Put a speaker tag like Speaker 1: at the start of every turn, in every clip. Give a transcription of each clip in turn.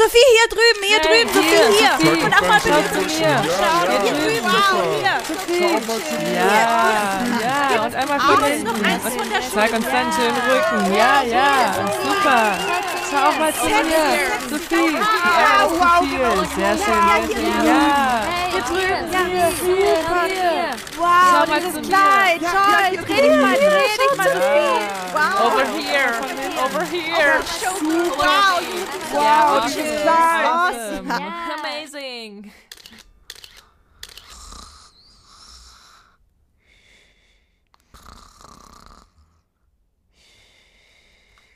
Speaker 1: Sophie, hier drüben, hier
Speaker 2: Hey,
Speaker 1: drüben, Sophie,
Speaker 2: hier,
Speaker 1: hier.
Speaker 2: Sophie.
Speaker 1: Und auch mal bitte
Speaker 2: zu mir.
Speaker 1: Schau,
Speaker 2: Ja,
Speaker 1: hier
Speaker 2: ja,
Speaker 1: drüben,
Speaker 2: ja.
Speaker 1: wow, hier.
Speaker 2: Sophie. Ja, ja, und einmal von
Speaker 1: Aus,
Speaker 2: hinten.
Speaker 1: noch eins von der
Speaker 2: Zeig uns dann schön den Rücken. Ja, ja, super. Schau auch mal zu mir. Sophie, ja, das ist viel. Sehr schön, sehr schön. Ja, hier drüben, hier, hier, hier.
Speaker 1: Wow,
Speaker 2: Schau
Speaker 1: dieses. Kleid, toll. Dreh dich mal, dreh dich mal, Sophie. Wow.
Speaker 2: Over here, over here.
Speaker 1: Wow,
Speaker 2: Ja,
Speaker 1: dieses. Kleid.
Speaker 2: Awesome.
Speaker 1: Awesome.
Speaker 2: Amazing.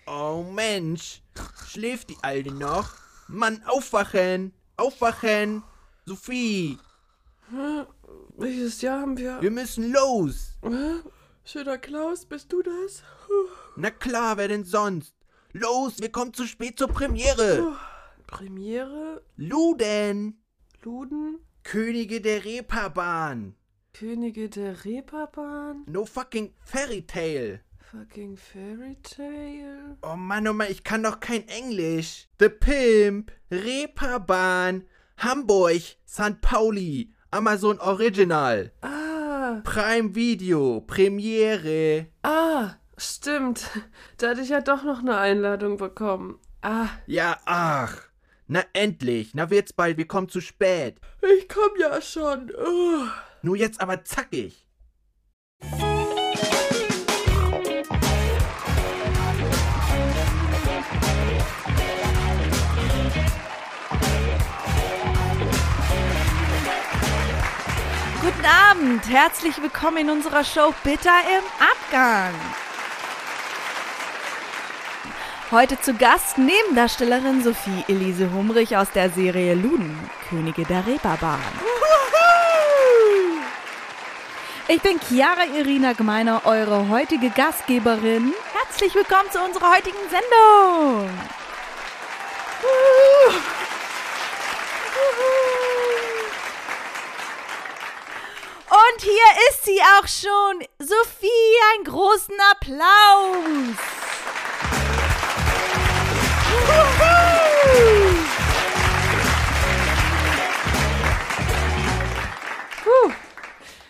Speaker 3: Oh Mensch, schläft die Alte noch? Mann, aufwachen! Aufwachen! Sophie,
Speaker 4: Welches Jahr haben wir?
Speaker 3: wir müssen los!
Speaker 4: Schöner Klaus, bist du das?
Speaker 3: Na klar, wer denn sonst? Los, wir kommen zu spät zur Premiere!
Speaker 4: Premiere?
Speaker 3: Luden!
Speaker 4: Luden?
Speaker 3: Könige der Reeperbahn!
Speaker 4: Könige der Reeperbahn?
Speaker 3: No fucking Fairy Tale!
Speaker 4: Fucking Fairy Tale?
Speaker 3: Oh Mann, oh Mann, ich kann doch kein Englisch. The Pimp, Reeperbahn, Hamburg, St. Pauli, Amazon Original,
Speaker 4: Ah,
Speaker 3: Prime Video, Premiere.
Speaker 4: ah, stimmt. Da hatte ich ja doch noch eine Einladung bekommen. Ah,
Speaker 3: Ja, ach. Na endlich, na wird's bald, wir kommen zu spät.
Speaker 4: ich komm ja schon. Oh.
Speaker 3: Nur jetzt aber zackig.
Speaker 1: Guten Abend, herzlich willkommen in unserer Show Bitter im Abgang. Heute zu Gast Nebendarstellerin Sophie Elise Humrich aus der Serie Luden, Könige der Reeperbahn. Ich bin Chiara Irina Gemeiner, eure heutige Gastgeberin. Herzlich willkommen zu unserer heutigen Sendung. Und hier ist sie auch schon. Sophie, einen großen Applaus.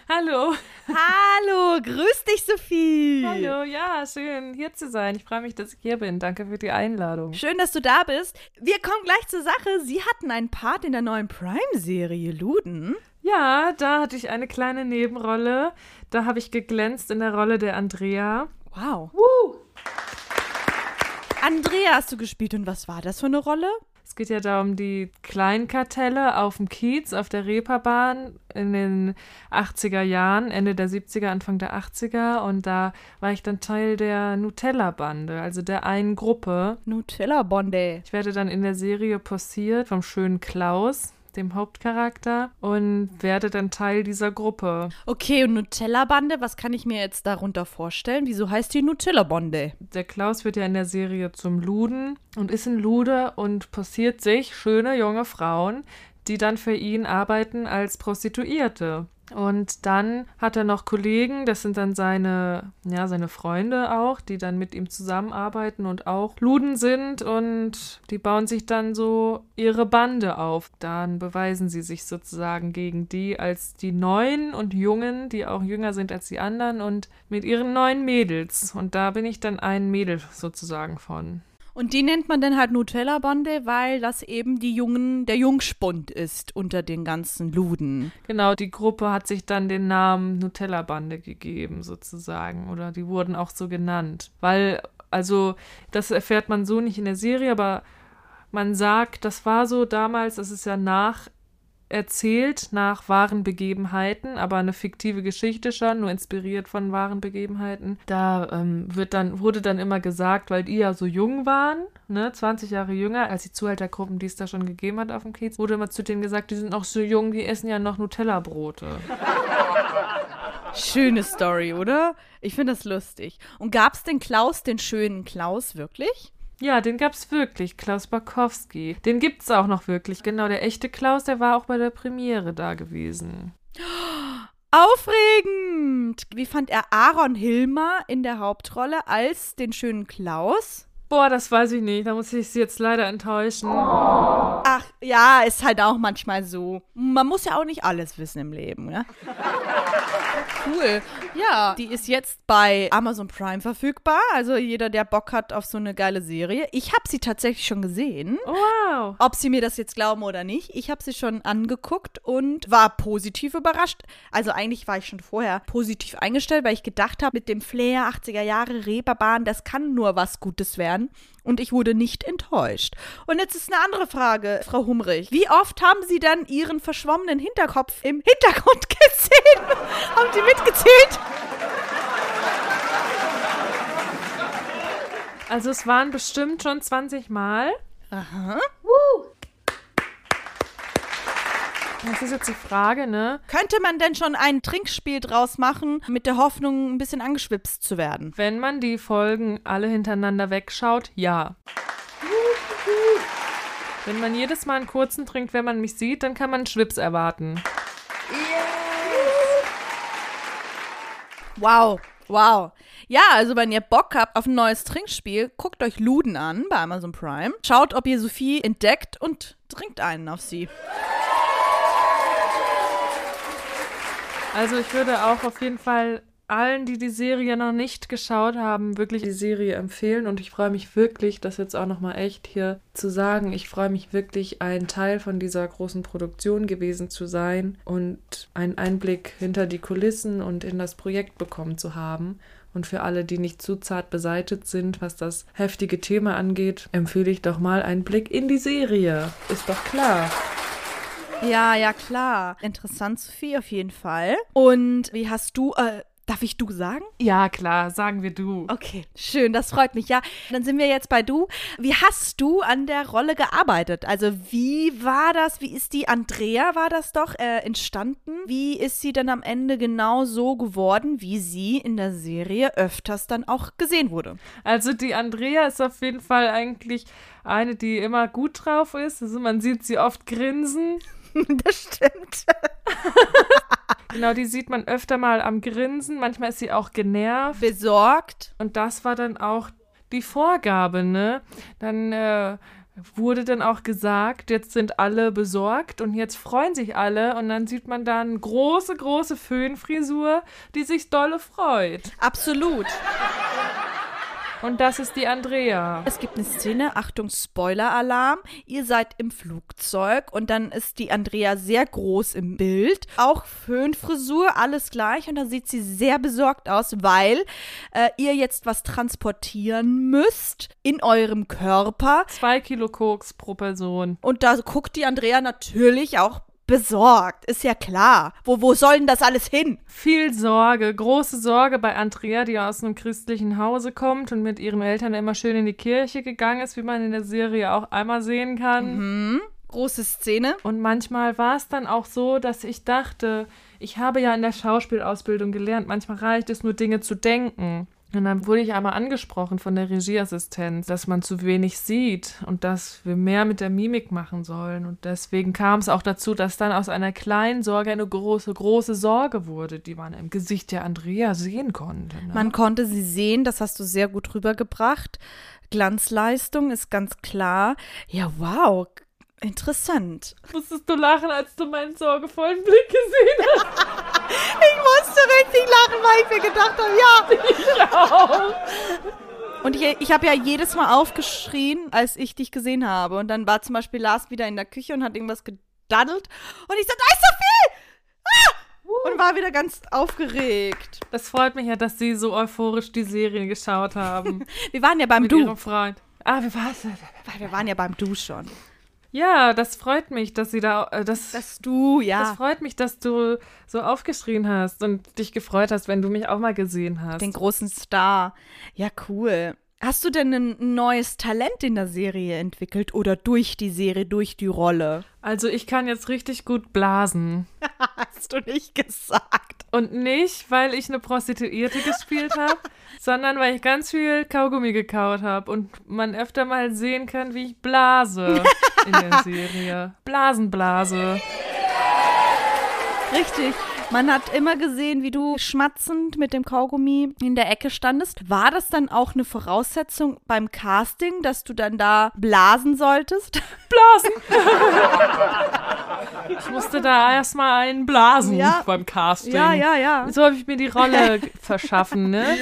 Speaker 2: Hallo.
Speaker 1: Hallo, grüß dich, Sophie.
Speaker 2: Hallo, ja, schön hier zu sein. Ich freue mich, dass ich hier bin. Danke für die Einladung.
Speaker 1: Schön, dass du da bist. Wir kommen gleich zur Sache. Sie hatten einen Part in der neuen Prime-Serie Luden.
Speaker 2: Ja, da hatte ich eine kleine Nebenrolle. Da habe ich geglänzt in der Rolle der Andrea.
Speaker 1: Wow. Andrea hast du gespielt und was war das für eine Rolle?
Speaker 2: Es geht ja da um die Kleinkartelle auf dem Kiez, auf der Reeperbahn in den 80er Jahren, Ende der 70er, Anfang der 80er. Und da war ich dann Teil der Nutella-Bande, also der einen Gruppe.
Speaker 1: Nutella Bonde.
Speaker 2: Ich werde dann in der Serie postiert vom schönen Klaus, dem Hauptcharakter, und werde dann Teil dieser Gruppe.
Speaker 1: Okay, und Nutella Bande, was kann ich mir jetzt darunter vorstellen? Wieso heißt die Nutella Bonde?
Speaker 2: Der Klaus wird ja in der Serie zum Luden und ist ein Lude und postiert sich schöne junge Frauen, die dann für ihn arbeiten als Prostituierte. Und dann hat er noch Kollegen, das sind dann seine, ja, seine Freunde auch, die dann mit ihm zusammenarbeiten und auch Luden sind und die bauen sich dann so ihre Bande auf. Dann beweisen sie sich sozusagen gegen die als die Neuen und Jungen, die auch jünger sind als die anderen und mit ihren neuen Mädels. Und da bin ich dann ein Mädel sozusagen von.
Speaker 1: Und die nennt man dann halt Nutella Bande, weil das eben die Jungen, der Jungspund ist unter den ganzen Luden.
Speaker 2: Genau, die Gruppe hat sich dann den Namen Nutella-Bande gegeben, sozusagen. Oder die wurden auch so genannt. Weil, also, das erfährt man so nicht in der Serie, aber man sagt, das war so damals, das ist ja nach erzählt nach wahren Begebenheiten, aber eine fiktive Geschichte schon, nur inspiriert von wahren Begebenheiten. Da ähm, wird dann, wurde dann immer gesagt, weil die ja so jung waren, ne, 20 Jahre jünger, als die Zuhältergruppen, die es da schon gegeben hat auf dem Kiez, wurde immer zu denen gesagt, die sind noch so jung, die essen ja noch Nutella-Brote.
Speaker 1: Schöne Story, oder? Ich finde das lustig. Und gab's den Klaus, den schönen Klaus, wirklich?
Speaker 2: Ja, den gab's wirklich, Klaus Barkowski. Den gibt's auch noch wirklich. Genau, der echte Klaus, der war auch bei der Premiere da gewesen.
Speaker 1: Aufregend! Wie fand er Aaron Hilmer in der Hauptrolle als den schönen Klaus?
Speaker 2: Boah, das weiß ich nicht. Da muss ich Sie jetzt leider enttäuschen.
Speaker 1: Ach, ja, ist halt auch manchmal so. Man muss ja auch nicht alles wissen im Leben, ne? Cool. Ja, die ist jetzt bei Amazon Prime verfügbar. Also jeder, der Bock hat auf so eine geile Serie. Ich habe sie tatsächlich schon gesehen.
Speaker 2: Oh, wow.
Speaker 1: Ob sie mir das jetzt glauben oder nicht, ich habe sie schon angeguckt und war positiv überrascht. Also eigentlich war ich schon vorher positiv eingestellt, weil ich gedacht habe, mit dem Flair 80er Jahre Reeperbahn, das kann nur was Gutes werden. Und ich wurde nicht enttäuscht. Und jetzt ist eine andere Frage, Frau Humrich. Wie oft haben Sie dann Ihren verschwommenen Hinterkopf im Hintergrund gesehen? haben Sie mitgezählt?
Speaker 2: Also es waren bestimmt schon 20 Mal.
Speaker 1: Aha.
Speaker 2: Das ist jetzt die Frage, ne?
Speaker 1: Könnte man denn schon ein Trinkspiel draus machen, mit der Hoffnung, ein bisschen angeschwipst zu werden?
Speaker 2: Wenn man die Folgen alle hintereinander wegschaut, ja. Wenn man jedes Mal einen kurzen trinkt, wenn man mich sieht, dann kann man einen Schwips erwarten.
Speaker 1: Wow. Wow. Ja, also wenn ihr Bock habt auf ein neues Trinkspiel, guckt euch Luden an bei Amazon Prime. Schaut, ob ihr Sophie entdeckt und trinkt einen auf sie.
Speaker 2: Also ich würde auch auf jeden Fall allen, die die Serie noch nicht geschaut haben, wirklich die Serie empfehlen und ich freue mich wirklich, das jetzt auch nochmal echt hier zu sagen, ich freue mich wirklich, ein Teil von dieser großen Produktion gewesen zu sein und einen Einblick hinter die Kulissen und in das Projekt bekommen zu haben. Und für alle, die nicht zu zart beseitet sind, was das heftige Thema angeht, empfehle ich doch mal einen Blick in die Serie. Ist doch klar.
Speaker 1: Ja, ja, klar. Interessant, Sophie, auf jeden Fall. Und wie hast du, äh, darf ich du sagen?
Speaker 2: Ja, klar, sagen wir du.
Speaker 1: Okay, schön, das freut mich. Ja, dann sind wir jetzt bei du. Wie hast du an der Rolle gearbeitet? Also, wie war das? Wie ist die Andrea, war das doch, äh, entstanden? Wie ist sie denn am Ende genau so geworden, wie sie in der Serie öfters dann auch gesehen wurde?
Speaker 2: Also die Andrea ist auf jeden Fall eigentlich eine, die immer gut drauf ist. Also man sieht sie oft grinsen.
Speaker 1: das stimmt.
Speaker 2: Genau, die sieht man öfter mal am Grinsen. Manchmal ist sie auch genervt.
Speaker 1: Besorgt.
Speaker 2: Und das war dann auch die Vorgabe, ne? Dann äh, wurde dann auch gesagt, jetzt sind alle besorgt und jetzt freuen sich alle und dann sieht man dann große, große Föhnfrisur, die sich dolle freut.
Speaker 1: Absolut.
Speaker 2: Und das ist die Andrea.
Speaker 1: Es gibt eine Szene, Achtung, Spoiler-Alarm. Ihr seid im Flugzeug und dann ist die Andrea sehr groß im Bild. Auch Föhnfrisur, alles gleich. Und da sieht sie sehr besorgt aus, weil äh, ihr jetzt was transportieren müsst in eurem Körper.
Speaker 2: Zwei Kilo Koks pro Person.
Speaker 1: Und da guckt die Andrea natürlich auch besorgt. Ist ja klar. Wo, wo soll denn das alles hin?
Speaker 2: Viel Sorge, große Sorge bei Andrea, die aus einem christlichen Hause kommt und mit ihren Eltern immer schön in die Kirche gegangen ist, wie man in der Serie auch einmal sehen kann.
Speaker 1: Mhm. Große Szene.
Speaker 2: Und manchmal war es dann auch so, dass ich dachte, ich habe ja in der Schauspielausbildung gelernt, manchmal reicht es nur Dinge zu denken. Und dann wurde ich einmal angesprochen von der Regieassistenz, dass man zu wenig sieht und dass wir mehr mit der Mimik machen sollen. Und deswegen kam es auch dazu, dass dann aus einer kleinen Sorge eine große, große Sorge wurde, die man im Gesicht der Andrea sehen konnte. Ne?
Speaker 1: Man konnte sie sehen, das hast du sehr gut rübergebracht. Glanzleistung ist ganz klar. Ja, wow. Interessant.
Speaker 2: Musstest du lachen, als du meinen sorgevollen Blick gesehen hast?
Speaker 1: Ich musste richtig lachen, weil ich mir gedacht habe, ja.
Speaker 2: Ich auch.
Speaker 1: Und ich, ich habe ja jedes Mal aufgeschrien, als ich dich gesehen habe. Und dann war zum Beispiel Lars wieder in der Küche und hat irgendwas gedaddelt. Und ich so, da ist Sophie! Ah! Und war wieder ganz aufgeregt.
Speaker 2: Das freut mich ja, dass Sie so euphorisch die Serie geschaut haben.
Speaker 1: Wir waren ja beim
Speaker 2: mit
Speaker 1: Du.
Speaker 2: Ihrem Freund. Ah, war's?
Speaker 1: Weil Wir waren ja beim Du schon.
Speaker 2: Ja, das freut mich, dass Sie da. Äh, das,
Speaker 1: Das Du, ja.
Speaker 2: das freut mich, dass du so aufgeschrien hast und dich gefreut hast, wenn du mich auch mal gesehen hast.
Speaker 1: Den großen Star. Ja, cool. Hast du denn ein neues Talent in der Serie entwickelt oder durch die Serie, durch die Rolle?
Speaker 2: Also, ich kann jetzt richtig gut blasen.
Speaker 1: Hast du nicht gesagt.
Speaker 2: Und nicht, weil ich eine Prostituierte gespielt habe, sondern weil ich ganz viel Kaugummi gekaut habe und man öfter mal sehen kann, wie ich blase in der Serie. Blasenblase.
Speaker 1: Richtig. Man hat immer gesehen, wie du schmatzend mit dem Kaugummi in der Ecke standest. War das dann auch eine Voraussetzung beim Casting, dass du dann da blasen solltest?
Speaker 2: Blasen! ich musste da erstmal einen blasen
Speaker 1: Ja.
Speaker 2: beim Casting.
Speaker 1: Ja, ja, ja.
Speaker 2: So habe ich mir die Rolle verschaffen, ne?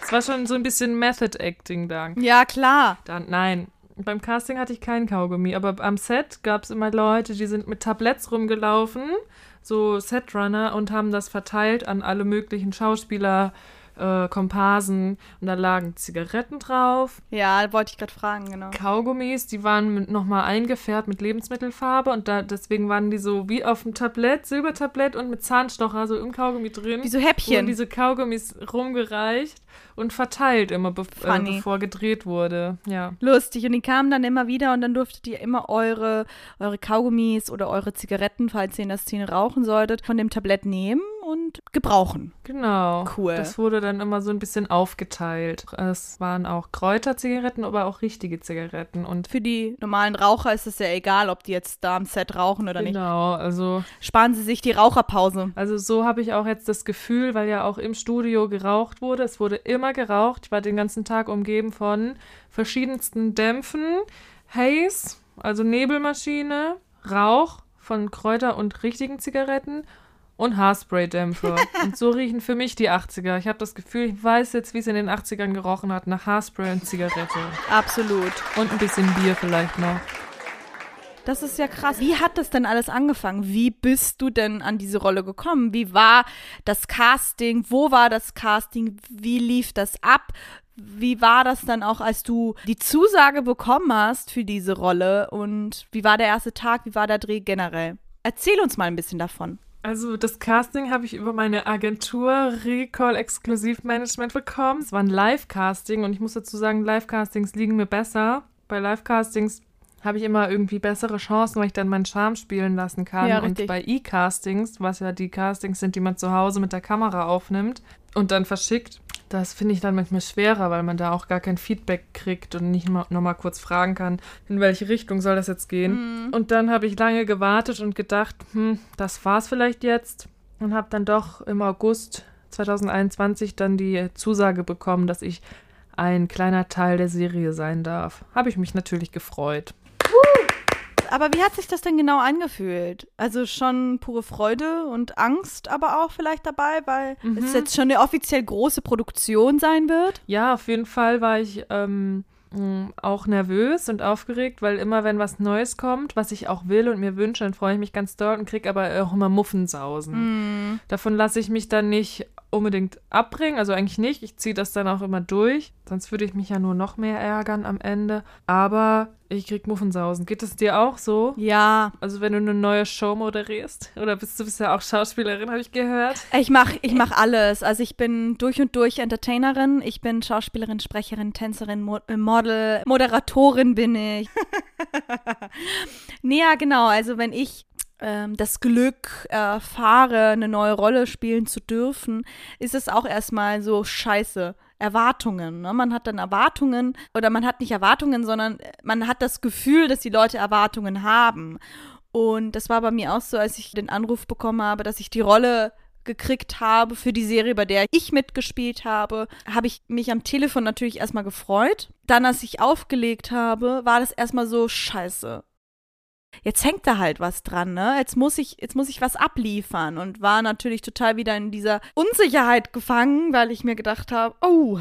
Speaker 2: Es war schon so ein bisschen Method Acting da.
Speaker 1: Ja, klar.
Speaker 2: Dann, nein. Beim Casting hatte ich keinen Kaugummi, aber am Set gab es immer Leute, die sind mit Tabletts rumgelaufen, so Setrunner, und haben das verteilt an alle möglichen Schauspieler, äh, Komparsen. Und da lagen Zigaretten drauf,
Speaker 1: Ja, wollte ich gerade fragen, genau.
Speaker 2: Kaugummis, die waren nochmal eingefärbt mit Lebensmittelfarbe und da, deswegen waren die so wie auf dem Tablett, Silbertablett und mit Zahnstocher so im Kaugummi drin.
Speaker 1: Wie so Häppchen.
Speaker 2: diese Kaugummis rumgereicht und verteilt immer, bev äh, bevor gedreht wurde. Ja.
Speaker 1: Lustig. Und die kamen dann immer wieder und dann durftet ihr immer eure, eure Kaugummis oder eure Zigaretten, falls ihr in der Szene rauchen solltet, von dem Tablett nehmen und gebrauchen.
Speaker 2: Genau.
Speaker 1: Cool.
Speaker 2: Das wurde dann immer so ein bisschen aufgeteilt. Es waren auch Kräuterzigaretten, aber auch richtige Zigaretten. Und
Speaker 1: Für die normalen Raucher ist es ja egal, ob die jetzt da am Set rauchen oder nicht.
Speaker 2: genau, also,
Speaker 1: Sparen sie sich die Raucherpause.
Speaker 2: also so habe ich auch jetzt das Gefühl, weil ja auch im Studio geraucht wurde. Es wurde immer geraucht. Ich war den ganzen Tag umgeben von verschiedensten Dämpfen, Haze, also Nebelmaschine, Rauch von Kräuter- und richtigen Zigaretten und Haarspray-Dämpfer. und so riechen für mich die 80er. Ich habe das Gefühl, ich weiß jetzt, wie es in den 80ern gerochen hat, nach Haarspray und Zigarette.
Speaker 1: Absolut.
Speaker 2: Und ein bisschen Bier vielleicht noch.
Speaker 1: Das ist ja krass. Wie hat das denn alles angefangen? Wie bist du denn an diese Rolle gekommen? Wie war das Casting? Wo war das Casting? Wie lief das ab? Wie war das dann auch, als du die Zusage bekommen hast für diese Rolle? Und wie war der erste Tag? Wie war der Dreh generell? Erzähl uns mal ein bisschen davon.
Speaker 2: Also das Casting habe ich über meine Agentur Recall Exklusivmanagement bekommen. Es war ein Live-Casting und ich muss dazu sagen, Live-Castings liegen mir besser. Bei Live-Castings habe ich immer irgendwie bessere Chancen, weil ich dann meinen Charme spielen lassen kann.
Speaker 1: Ja,
Speaker 2: und bei E-Castings, was ja die Castings sind, die man zu Hause mit der Kamera aufnimmt und dann verschickt, das finde ich dann manchmal schwerer, weil man da auch gar kein Feedback kriegt und nicht mal, nochmal kurz fragen kann, in welche Richtung soll das jetzt gehen. Und dann habe ich lange gewartet und gedacht, hm, das war's vielleicht jetzt. Und habe dann doch im August 2021 dann die Zusage bekommen, dass ich ein kleiner Teil der Serie sein darf. Habe ich mich natürlich gefreut.
Speaker 1: Aber wie hat sich das denn genau angefühlt? Also schon pure Freude und Angst, aber auch vielleicht dabei, weil es jetzt schon eine offiziell große Produktion sein wird.
Speaker 2: Ja, auf jeden Fall war ich ähm, mh, auch nervös und aufgeregt, weil immer, wenn was Neues kommt, was ich auch will und mir wünsche, dann freue ich mich ganz doll und kriege aber auch immer Muffensausen. Davon lasse ich mich dann nicht unbedingt abbringen, also eigentlich nicht. Ich ziehe das dann auch immer durch, sonst würde ich mich ja nur noch mehr ärgern am Ende. Aber ich krieg Muffensausen. Geht es dir auch so?
Speaker 1: Ja,
Speaker 2: Also wenn du eine neue Show moderierst? Oder bist du bist ja auch Schauspielerin, habe ich gehört?
Speaker 1: ich mache ich mach alles. Also ich bin durch und durch Entertainerin. Ich bin Schauspielerin, Sprecherin, Tänzerin, Mo äh, Model, Moderatorin bin ich. nee, ja, genau. Also wenn ich ähm, das Glück erfahre, eine neue Rolle spielen zu dürfen, ist es auch erstmal so scheiße. Erwartungen. Ne? Man hat dann Erwartungen oder man hat nicht Erwartungen, sondern man hat das Gefühl, dass die Leute Erwartungen haben. Und das war bei mir auch so, als ich den Anruf bekommen habe, dass ich die Rolle gekriegt habe für die Serie, bei der ich mitgespielt habe, habe ich mich am Telefon natürlich erstmal gefreut. Dann, als ich aufgelegt habe, war das erstmal so scheiße. Jetzt hängt da halt was dran, ne? Jetzt muss ich, jetzt muss ich was abliefern und war natürlich total wieder in dieser Unsicherheit gefangen, weil ich mir gedacht habe, oh,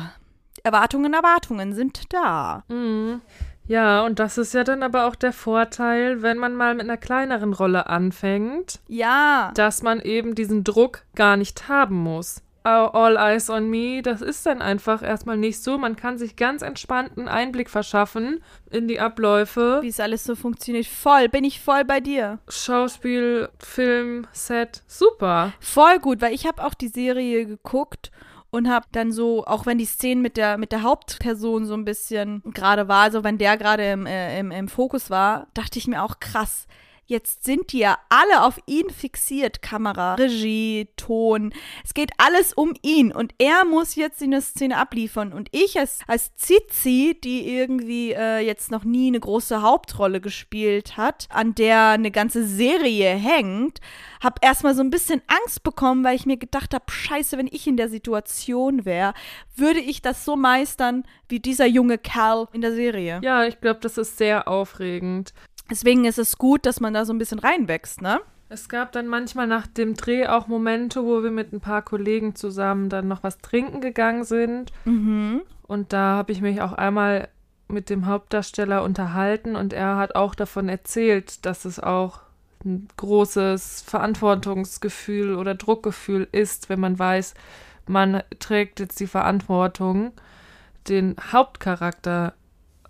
Speaker 1: Erwartungen, Erwartungen sind da.
Speaker 2: Mhm. Ja, und das ist ja dann aber auch der Vorteil, wenn man mal mit einer kleineren Rolle anfängt,
Speaker 1: Ja.
Speaker 2: dass man eben diesen Druck gar nicht haben muss. All Eyes on Me, das ist dann einfach erstmal nicht so. Man kann sich ganz entspannten Einblick verschaffen in die Abläufe.
Speaker 1: Wie es alles so funktioniert. Voll, bin ich voll bei dir.
Speaker 2: Schauspiel, Film, Set, super.
Speaker 1: Voll gut, weil ich habe auch die Serie geguckt und habe dann so, auch wenn die Szene mit der, mit der Hauptperson so ein bisschen gerade war, also wenn der gerade im, äh, im, im Fokus war, dachte ich mir auch krass. Jetzt sind die ja alle auf ihn fixiert. Kamera, Regie, Ton. Es geht alles um ihn. Und er muss jetzt in der Szene abliefern. Und ich als, als Zizi, die irgendwie äh, jetzt noch nie eine große Hauptrolle gespielt hat, an der eine ganze Serie hängt, habe erstmal so ein bisschen Angst bekommen, weil ich mir gedacht habe, scheiße, wenn ich in der Situation wäre, würde ich das so meistern wie dieser junge Kerl in der Serie.
Speaker 2: Ja, ich glaube, das ist sehr aufregend.
Speaker 1: Deswegen ist es gut, dass man da so ein bisschen reinwächst, ne?
Speaker 2: Es gab dann manchmal nach dem Dreh auch Momente, wo wir mit ein paar Kollegen zusammen dann noch was trinken gegangen sind.
Speaker 1: Mhm.
Speaker 2: Und da habe ich mich auch einmal mit dem Hauptdarsteller unterhalten und er hat auch davon erzählt, dass es auch ein großes Verantwortungsgefühl oder Druckgefühl ist, wenn man weiß, man trägt jetzt die Verantwortung, den Hauptcharakter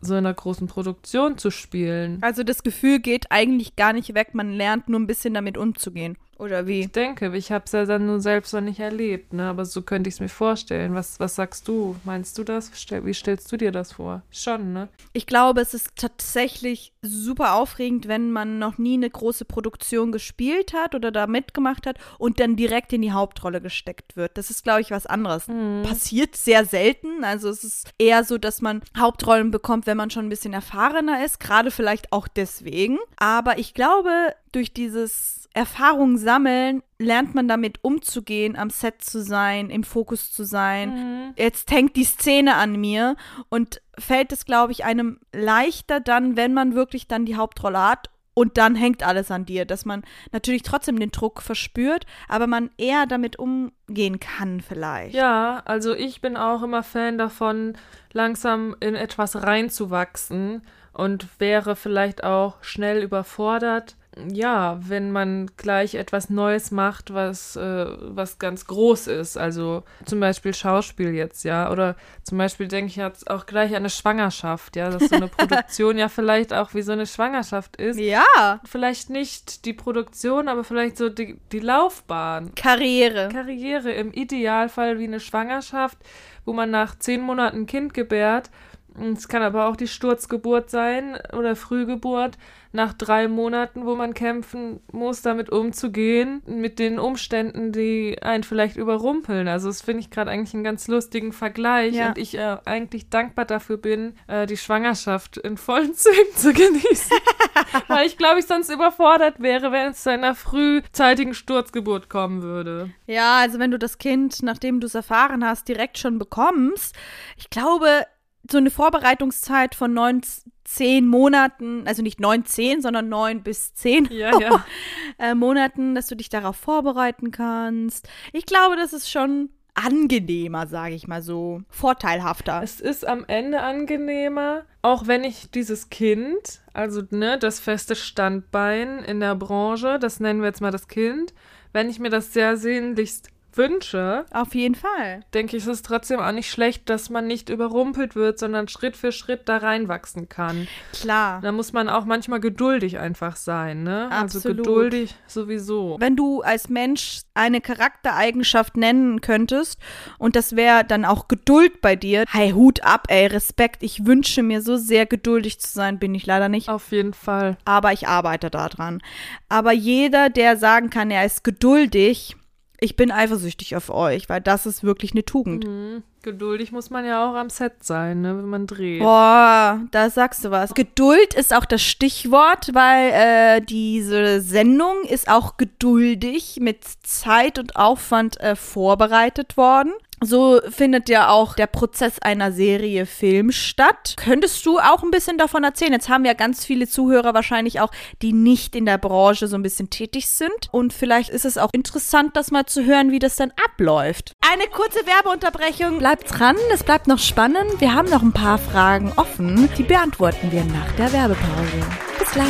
Speaker 2: so in einer großen Produktion zu spielen.
Speaker 1: Also das Gefühl geht eigentlich gar nicht weg, man lernt nur ein bisschen damit umzugehen. Oder wie?
Speaker 2: Ich denke, ich habe es ja dann nur selbst noch nicht erlebt, ne? aber so könnte ich es mir vorstellen. Was, was sagst du? Meinst du das? Wie stellst du dir das vor? Schon, ne?
Speaker 1: Ich glaube, es ist tatsächlich super aufregend, wenn man noch nie eine große Produktion gespielt hat oder da mitgemacht hat und dann direkt in die Hauptrolle gesteckt wird. Das ist, glaube ich, was anderes.
Speaker 2: Mhm.
Speaker 1: Passiert sehr selten. Also es ist eher so, dass man Hauptrollen bekommt, wenn man schon ein bisschen erfahrener ist, gerade vielleicht auch deswegen. Aber ich glaube, durch dieses Erfahrung sammeln, lernt man damit umzugehen, am Set zu sein, im Fokus zu sein.
Speaker 2: Mhm.
Speaker 1: Jetzt hängt die Szene an mir und fällt es, glaube ich, einem leichter dann, wenn man wirklich dann die Hauptrolle hat und dann hängt alles an dir, dass man natürlich trotzdem den Druck verspürt, aber man eher damit umgehen kann vielleicht.
Speaker 2: Ja, also ich bin auch immer Fan davon, langsam in etwas reinzuwachsen und wäre vielleicht auch schnell überfordert ja, wenn man gleich etwas Neues macht, was, äh, was ganz groß ist, also zum Beispiel Schauspiel jetzt, ja, oder zum Beispiel denke ich jetzt auch gleich an eine Schwangerschaft, ja, dass so eine Produktion ja vielleicht auch wie so eine Schwangerschaft ist.
Speaker 1: Ja.
Speaker 2: Vielleicht nicht die Produktion, aber vielleicht so die, die Laufbahn.
Speaker 1: Karriere.
Speaker 2: Karriere, im Idealfall wie eine Schwangerschaft, wo man nach zehn Monaten ein Kind gebärt. Es kann aber auch die Sturzgeburt sein oder Frühgeburt nach drei Monaten, wo man kämpfen muss, damit umzugehen, mit den Umständen, die einen vielleicht überrumpeln. Also das finde ich gerade eigentlich einen ganz lustigen Vergleich
Speaker 1: Ja.
Speaker 2: und ich äh, eigentlich dankbar dafür bin, äh, die Schwangerschaft in vollen Zügen zu genießen. Weil ich glaube, ich sonst überfordert wäre, wenn es zu einer frühzeitigen Sturzgeburt kommen würde.
Speaker 1: Ja, also wenn du das Kind, nachdem du es erfahren hast, direkt schon bekommst, ich glaube, so eine Vorbereitungszeit von neun, zehn Monaten, also nicht neun, zehn, sondern neun bis zehn
Speaker 2: Ja, ja.
Speaker 1: äh, Monaten, dass du dich darauf vorbereiten kannst. Ich glaube, das ist schon angenehmer, sage ich mal so, vorteilhafter.
Speaker 2: Es ist am Ende angenehmer, auch wenn ich dieses Kind, also ne, das feste Standbein in der Branche, das nennen wir jetzt mal das Kind, wenn ich mir das sehr sehnlichst wünsche,
Speaker 1: Auf jeden Fall.
Speaker 2: denke ich, ist es trotzdem auch nicht schlecht, dass man nicht überrumpelt wird, sondern Schritt für Schritt da reinwachsen kann.
Speaker 1: Klar.
Speaker 2: Da muss man auch manchmal geduldig einfach sein, ne? Also
Speaker 1: Absolut.
Speaker 2: geduldig sowieso.
Speaker 1: Wenn du als Mensch eine Charaktereigenschaft nennen könntest und das wäre dann auch Geduld bei dir, hey, Hut ab, ey, Respekt. Ich wünsche mir so sehr geduldig zu sein, bin ich leider nicht.
Speaker 2: Auf jeden Fall.
Speaker 1: aber ich arbeite daran. Aber jeder, der sagen kann, er ist geduldig, ich bin eifersüchtig auf euch, weil das ist wirklich eine Tugend.
Speaker 2: Mhm. Geduldig muss man ja auch am Set sein, ne, wenn man dreht.
Speaker 1: Boah, da sagst du was. Geduld ist auch das Stichwort, weil äh, diese Sendung ist auch geduldig mit Zeit und Aufwand äh, vorbereitet worden. So findet ja auch der Prozess einer Serie Film statt. Könntest du auch ein bisschen davon erzählen? Jetzt haben wir ganz viele Zuhörer wahrscheinlich auch, die nicht in der Branche so ein bisschen tätig sind. Und vielleicht ist es auch interessant, das mal zu hören, wie das dann abläuft. Eine kurze Werbeunterbrechung. Bleibt dran, es bleibt noch spannend. Wir haben noch ein paar Fragen offen. Die beantworten wir nach der Werbepause. Bis gleich.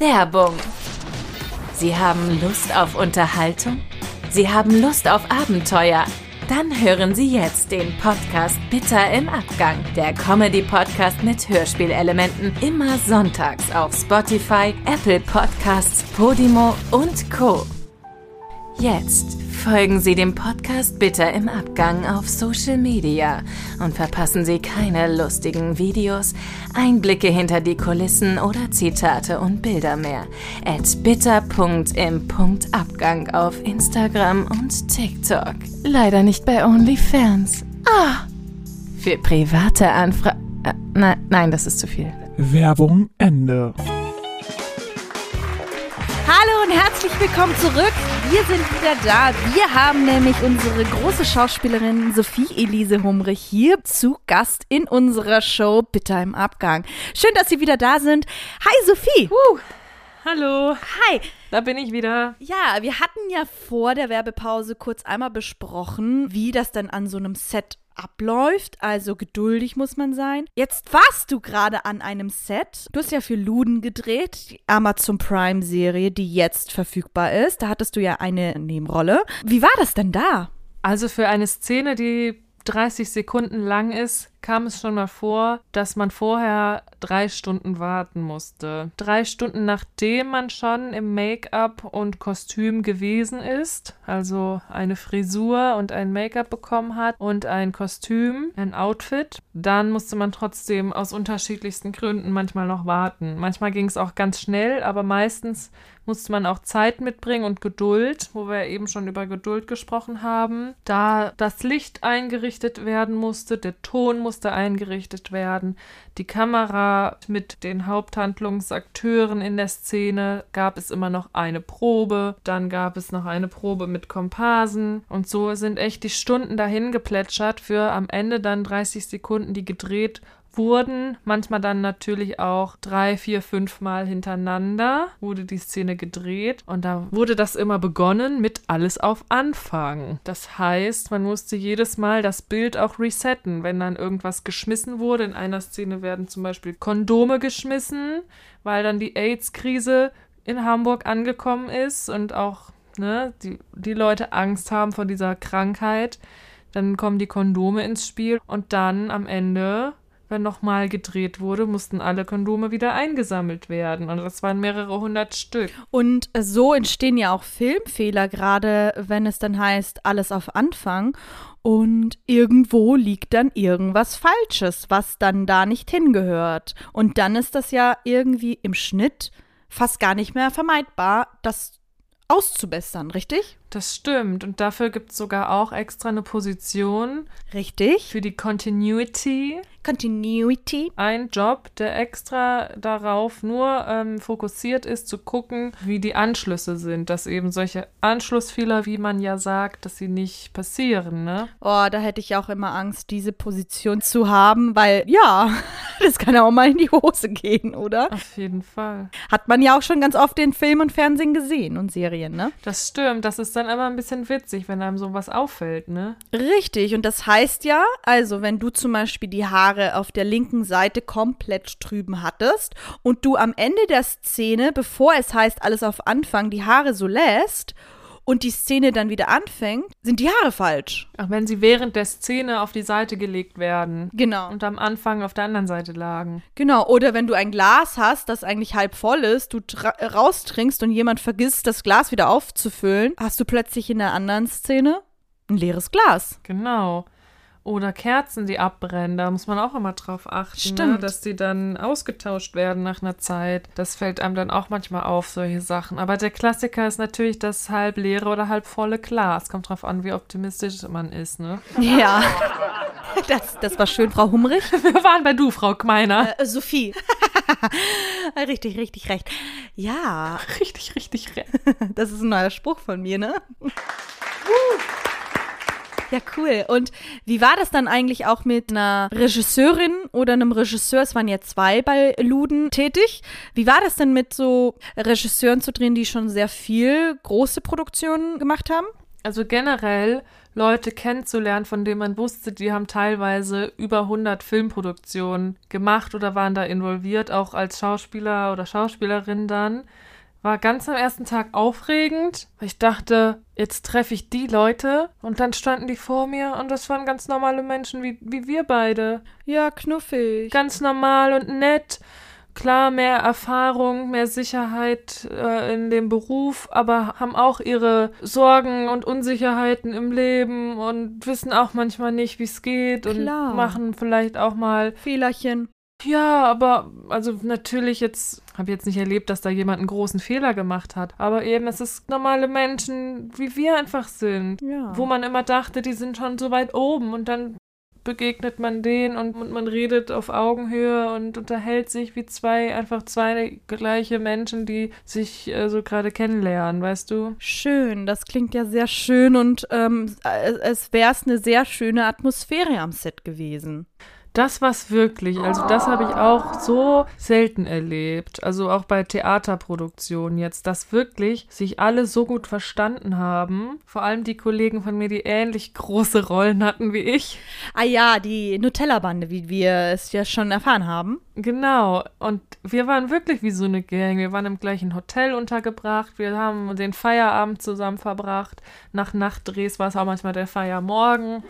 Speaker 5: Werbung. Sie haben Lust auf Unterhaltung? Sie haben Lust auf Abenteuer? Dann hören Sie jetzt den Podcast Bitter im Abgang, der Comedy-Podcast mit Hörspielelementen, immer sonntags auf Spotify, Apple Podcasts, Podimo und Co. Jetzt folgen Sie dem Podcast Bitter im Abgang auf Social Media und verpassen Sie keine lustigen Videos, Einblicke hinter die Kulissen oder Zitate und Bilder mehr. At bitter.im.abgang auf Instagram und TikTok. Leider nicht bei OnlyFans. Ah! Für private Anfragen. Äh, nein, nein, das ist zu viel.
Speaker 6: Werbung Ende.
Speaker 1: Hallo und herzlich willkommen zurück. Wir sind wieder da. Wir haben nämlich unsere große Schauspielerin Sophie Elise Humrich hier zu Gast in unserer Show Bitter im Abgang. Schön, dass Sie wieder da sind. Hi Sophie.
Speaker 2: Uh, hallo,
Speaker 1: Hi.
Speaker 2: Da bin ich wieder.
Speaker 1: Ja, wir hatten ja vor der Werbepause kurz einmal besprochen, wie das dann an so einem Set abläuft. Also geduldig muss man sein. Jetzt warst du gerade an einem Set. Du hast ja für Luden gedreht, die Amazon Prime Serie, die jetzt verfügbar ist. Da hattest du ja eine Nebenrolle. Wie war das denn da?
Speaker 2: Also für eine Szene, die 30 Sekunden lang ist, kam es schon mal vor, dass man vorher drei Stunden warten musste. Drei Stunden nachdem man schon im Make-up und Kostüm gewesen ist, also eine Frisur und ein Make-up bekommen hat und ein Kostüm, ein Outfit, dann musste man trotzdem aus unterschiedlichsten Gründen manchmal noch warten. Manchmal ging es auch ganz schnell, aber meistens musste man auch Zeit mitbringen und Geduld, wo wir eben schon über Geduld gesprochen haben. Da das Licht eingerichtet werden musste, der Ton musste eingerichtet werden, die Kamera mit den Haupthandlungsakteuren in der Szene gab es immer noch eine Probe, dann gab es noch eine Probe mit Komparsen und so sind echt die Stunden dahin geplätschert für am Ende dann 30 Sekunden, die gedreht wurden, manchmal dann natürlich auch drei, vier, fünf Mal hintereinander wurde die Szene gedreht und da wurde das immer begonnen mit alles auf Anfang. Das heißt, man musste jedes Mal das Bild auch resetten, wenn dann irgendwas geschmissen wurde. In einer Szene werden zum Beispiel Kondome geschmissen, weil dann die AIDS-Krise in Hamburg angekommen ist und auch ne, die, die Leute Angst haben vor dieser Krankheit. Dann kommen die Kondome ins Spiel und dann am Ende wenn nochmal gedreht wurde, mussten alle Kondome wieder eingesammelt werden. Und das waren mehrere hundert Stück.
Speaker 1: Und so entstehen ja auch Filmfehler, gerade wenn es dann heißt, alles auf Anfang. Und irgendwo liegt dann irgendwas Falsches, was dann da nicht hingehört. Und dann ist das ja irgendwie im Schnitt fast gar nicht mehr vermeidbar, das auszubessern, richtig?
Speaker 2: Das stimmt. Und dafür gibt es sogar auch extra eine Position
Speaker 1: Richtig.
Speaker 2: für die Continuity.
Speaker 1: Continuity.
Speaker 2: Ein Job, der extra darauf nur ähm, fokussiert ist, zu gucken, wie die Anschlüsse sind. Dass eben solche Anschlussfehler, wie man ja sagt, dass sie nicht passieren, ne?
Speaker 1: Oh, da hätte ich auch immer Angst, diese Position zu haben, weil ja, das kann ja auch mal in die Hose gehen, oder?
Speaker 2: Auf jeden Fall.
Speaker 1: Hat man ja auch schon ganz oft in Film und Fernsehen gesehen und Serien, ne?
Speaker 2: Das stimmt. Das ist dann immer ein bisschen witzig, wenn einem sowas auffällt, ne?
Speaker 1: Richtig, und das heißt ja, also wenn du zum Beispiel die Haare auf der linken Seite komplett trüben hattest und du am Ende der Szene, bevor es heißt, alles auf Anfang, die Haare so lässt und die Szene dann wieder anfängt, sind die Haare falsch.
Speaker 2: Auch wenn sie während der Szene auf die Seite gelegt werden
Speaker 1: Genau.
Speaker 2: und am Anfang auf der anderen Seite lagen.
Speaker 1: Genau, oder wenn du ein Glas hast, das eigentlich halb voll ist, du äh, raustrinkst und jemand vergisst, das Glas wieder aufzufüllen, hast du plötzlich in der anderen Szene ein leeres Glas.
Speaker 2: Genau. Oder Kerzen, die abbrennen, da muss man auch immer drauf achten, Ne?
Speaker 1: Stimmt.
Speaker 2: dass die dann ausgetauscht werden nach einer Zeit. Das fällt einem dann auch manchmal auf, solche Sachen. Aber der Klassiker ist natürlich das halb leere oder halb volle Glas. Kommt drauf an, wie optimistisch man ist, ne?
Speaker 1: Ja. Das, das war schön, Frau Humrich.
Speaker 2: Wir waren bei du, Frau Kmeiner.
Speaker 1: Äh, Sophie. richtig, richtig recht. Ja,
Speaker 2: Richtig, richtig recht.
Speaker 1: das ist ein neuer Spruch von mir, ne? Ja, cool. Und wie war das dann eigentlich auch mit einer Regisseurin oder einem Regisseur? Es waren ja zwei bei Luden tätig. Wie war das denn mit so Regisseuren zu drehen, die schon sehr viel große Produktionen gemacht haben?
Speaker 2: Also generell Leute kennenzulernen, von denen man wusste, die haben teilweise über 100 Filmproduktionen gemacht oder waren da involviert, auch als Schauspieler oder Schauspielerin dann. War ganz am ersten Tag aufregend, weil ich dachte, jetzt treffe ich die Leute und dann standen die vor mir und das waren ganz normale Menschen wie, wie wir beide.
Speaker 1: Ja, knuffig.
Speaker 2: Ganz normal und nett, klar mehr Erfahrung, mehr Sicherheit äh, in dem Beruf, aber haben auch ihre Sorgen und Unsicherheiten im Leben und wissen auch manchmal nicht, wie es geht
Speaker 1: Klar.
Speaker 2: und machen vielleicht auch mal
Speaker 1: Fehlerchen.
Speaker 2: Ja, aber also natürlich jetzt habe jetzt nicht erlebt, dass da jemand einen großen Fehler gemacht hat, aber eben es ist normale Menschen, wie wir einfach sind,
Speaker 1: Ja.
Speaker 2: wo man immer dachte, die sind schon so weit oben und dann begegnet man denen und, und man redet auf Augenhöhe und unterhält sich wie zwei einfach zwei gleiche Menschen, die sich äh, so gerade kennenlernen, weißt du?
Speaker 1: Schön, das klingt ja sehr schön und ähm, es, es wäre eine sehr schöne Atmosphäre am Set gewesen.
Speaker 2: Das war's wirklich. Also das habe ich auch so selten erlebt. Also auch bei Theaterproduktionen jetzt, dass wirklich sich alle so gut verstanden haben. Vor allem die Kollegen von mir, die ähnlich große Rollen hatten wie ich.
Speaker 1: Ah ja, die Nutella-Bande, wie wir es ja schon erfahren haben.
Speaker 2: Genau. Und wir waren wirklich wie so eine Gang. Wir waren im gleichen Hotel untergebracht. Wir haben den Feierabend zusammen verbracht. Nach Nachtdrehs war es auch manchmal der Feiermorgen.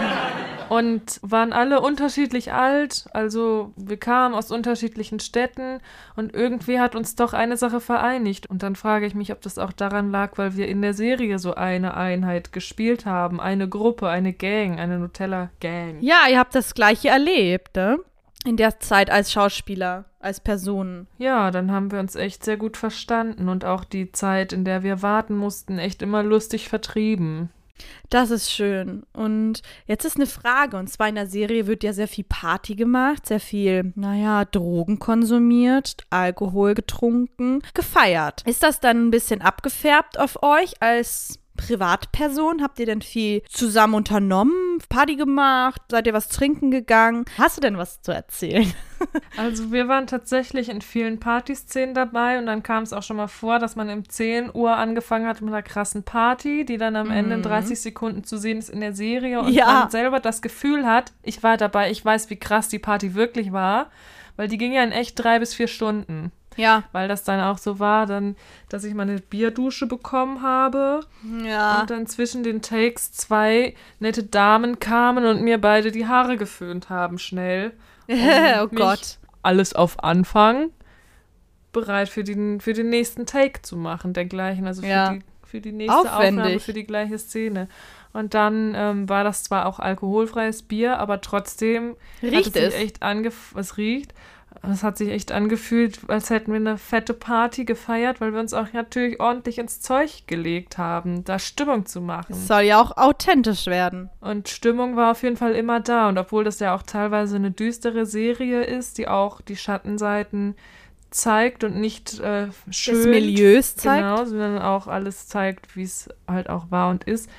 Speaker 2: und waren alle unterschiedlich alt. Also wir kamen aus unterschiedlichen Städten und irgendwie hat uns doch eine Sache vereinigt. Und dann frage ich mich, ob das auch daran lag, weil wir in der Serie so eine Einheit gespielt haben. Eine Gruppe, eine Gang, eine Nutella-Gang.
Speaker 1: Ja, ihr habt das gleiche erlebt, ne? In der Zeit als Schauspieler, als Personen.
Speaker 2: Ja, dann haben wir uns echt sehr gut verstanden und auch die Zeit, in der wir warten mussten, echt immer lustig vertrieben.
Speaker 1: Das ist schön. Und jetzt ist eine Frage. Und zwar in der Serie wird ja sehr viel Party gemacht, sehr viel, naja, Drogen konsumiert, Alkohol getrunken, gefeiert. Ist das dann ein bisschen abgefärbt auf euch als Privatperson? Habt ihr denn viel zusammen unternommen, Party gemacht? Seid ihr was trinken gegangen? Hast du denn was zu erzählen?
Speaker 2: Also wir waren tatsächlich in vielen Partyszenen dabei und dann kam es auch schon mal vor, dass man um 10 Uhr angefangen hat mit einer krassen Party, die dann am Ende in 30 Sekunden zu sehen ist in der Serie und
Speaker 1: Ja.
Speaker 2: man selber das Gefühl hat, ich war dabei, ich weiß, wie krass die Party wirklich war, weil die ging ja in echt drei bis vier Stunden.
Speaker 1: Ja.
Speaker 2: Weil das dann auch so war, dann, dass ich meine Bierdusche bekommen habe
Speaker 1: Ja.
Speaker 2: und dann zwischen den Takes zwei nette Damen kamen und mir beide die Haare geföhnt haben, schnell.
Speaker 1: oh Gott.
Speaker 2: Alles auf Anfang, bereit für den, für den nächsten Take zu machen, dergleichen. Also für,
Speaker 1: Ja.
Speaker 2: die, für die nächste
Speaker 1: Aufwendig.
Speaker 2: Aufnahme, für die gleiche Szene. Und dann ähm, war das zwar auch alkoholfreies Bier, aber trotzdem hat
Speaker 1: Riecht
Speaker 2: es
Speaker 1: es?
Speaker 2: echt angef es riecht. Es hat sich echt angefühlt, als hätten wir eine fette Party gefeiert, weil wir uns auch natürlich ordentlich ins Zeug gelegt haben, da Stimmung zu machen.
Speaker 1: Es soll ja auch authentisch werden.
Speaker 2: Und Stimmung war auf jeden Fall immer da. Und obwohl das ja auch teilweise eine düstere Serie ist, die auch die Schattenseiten zeigt und nicht äh, schön
Speaker 1: Des Milieus zeigt.
Speaker 2: Genau, sondern auch alles zeigt, wie es halt auch war und ist,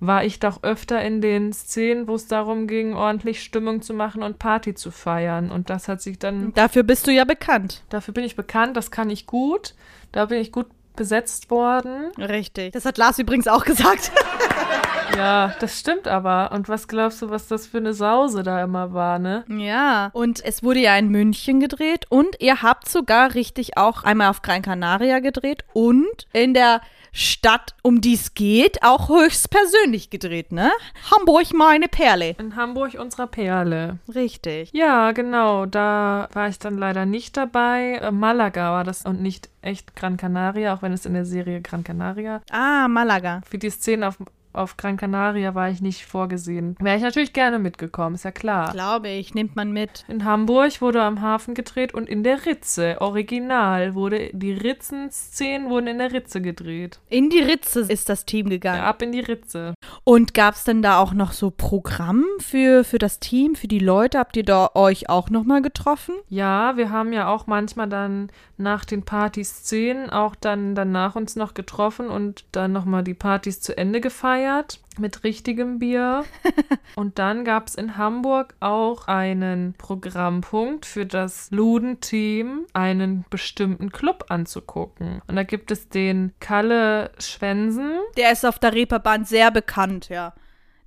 Speaker 2: war ich doch öfter in den Szenen, wo es darum ging, ordentlich Stimmung zu machen und Party zu feiern. Und das hat sich dann,
Speaker 1: Dafür bist du ja bekannt.
Speaker 2: dafür bin ich bekannt, das kann ich gut. Da bin ich gut besetzt worden.
Speaker 1: Richtig. Das hat Lars übrigens auch gesagt.
Speaker 2: Ja, das stimmt aber. Und was glaubst du, was das für eine Sause da immer war, ne?
Speaker 1: Ja, und es wurde ja in München gedreht und ihr habt sogar richtig auch einmal auf Gran Canaria gedreht und in der Stadt, um die es geht, auch höchstpersönlich gedreht, ne? Hamburg, meine Perle.
Speaker 2: In Hamburg unserer Perle.
Speaker 1: Richtig.
Speaker 2: Ja, genau. Da war ich dann leider nicht dabei. Äh, Malaga war das und nicht echt Gran Canaria, auch wenn es in der Serie Gran Canaria.
Speaker 1: Ah, Malaga.
Speaker 2: Für die Szene auf, auf Gran Canaria war ich nicht vorgesehen. Wäre ich natürlich gerne mitgekommen, ist ja klar.
Speaker 1: Glaube ich, nimmt man mit.
Speaker 2: In Hamburg wurde am Hafen gedreht und in der Ritze. Original wurde die Ritzenszenen wurden in der Ritze gedreht.
Speaker 1: In die Ritze ist das Team gegangen.
Speaker 2: Ja, ab in die Ritze.
Speaker 1: Und gab es denn da auch noch so Programm für, für das Team, für die Leute? Habt ihr da euch auch nochmal getroffen?
Speaker 2: Ja, wir haben ja auch manchmal dann nach den Partyszenen auch dann danach uns noch getroffen und dann nochmal die Partys zu Ende gefeiert mit richtigem Bier. und dann gab es in Hamburg auch einen Programmpunkt für das Luden-Team, einen bestimmten Club anzugucken. Und da gibt es den Kalle Schwensen.
Speaker 1: Der ist auf der Reeperbahn sehr bekannt, ja.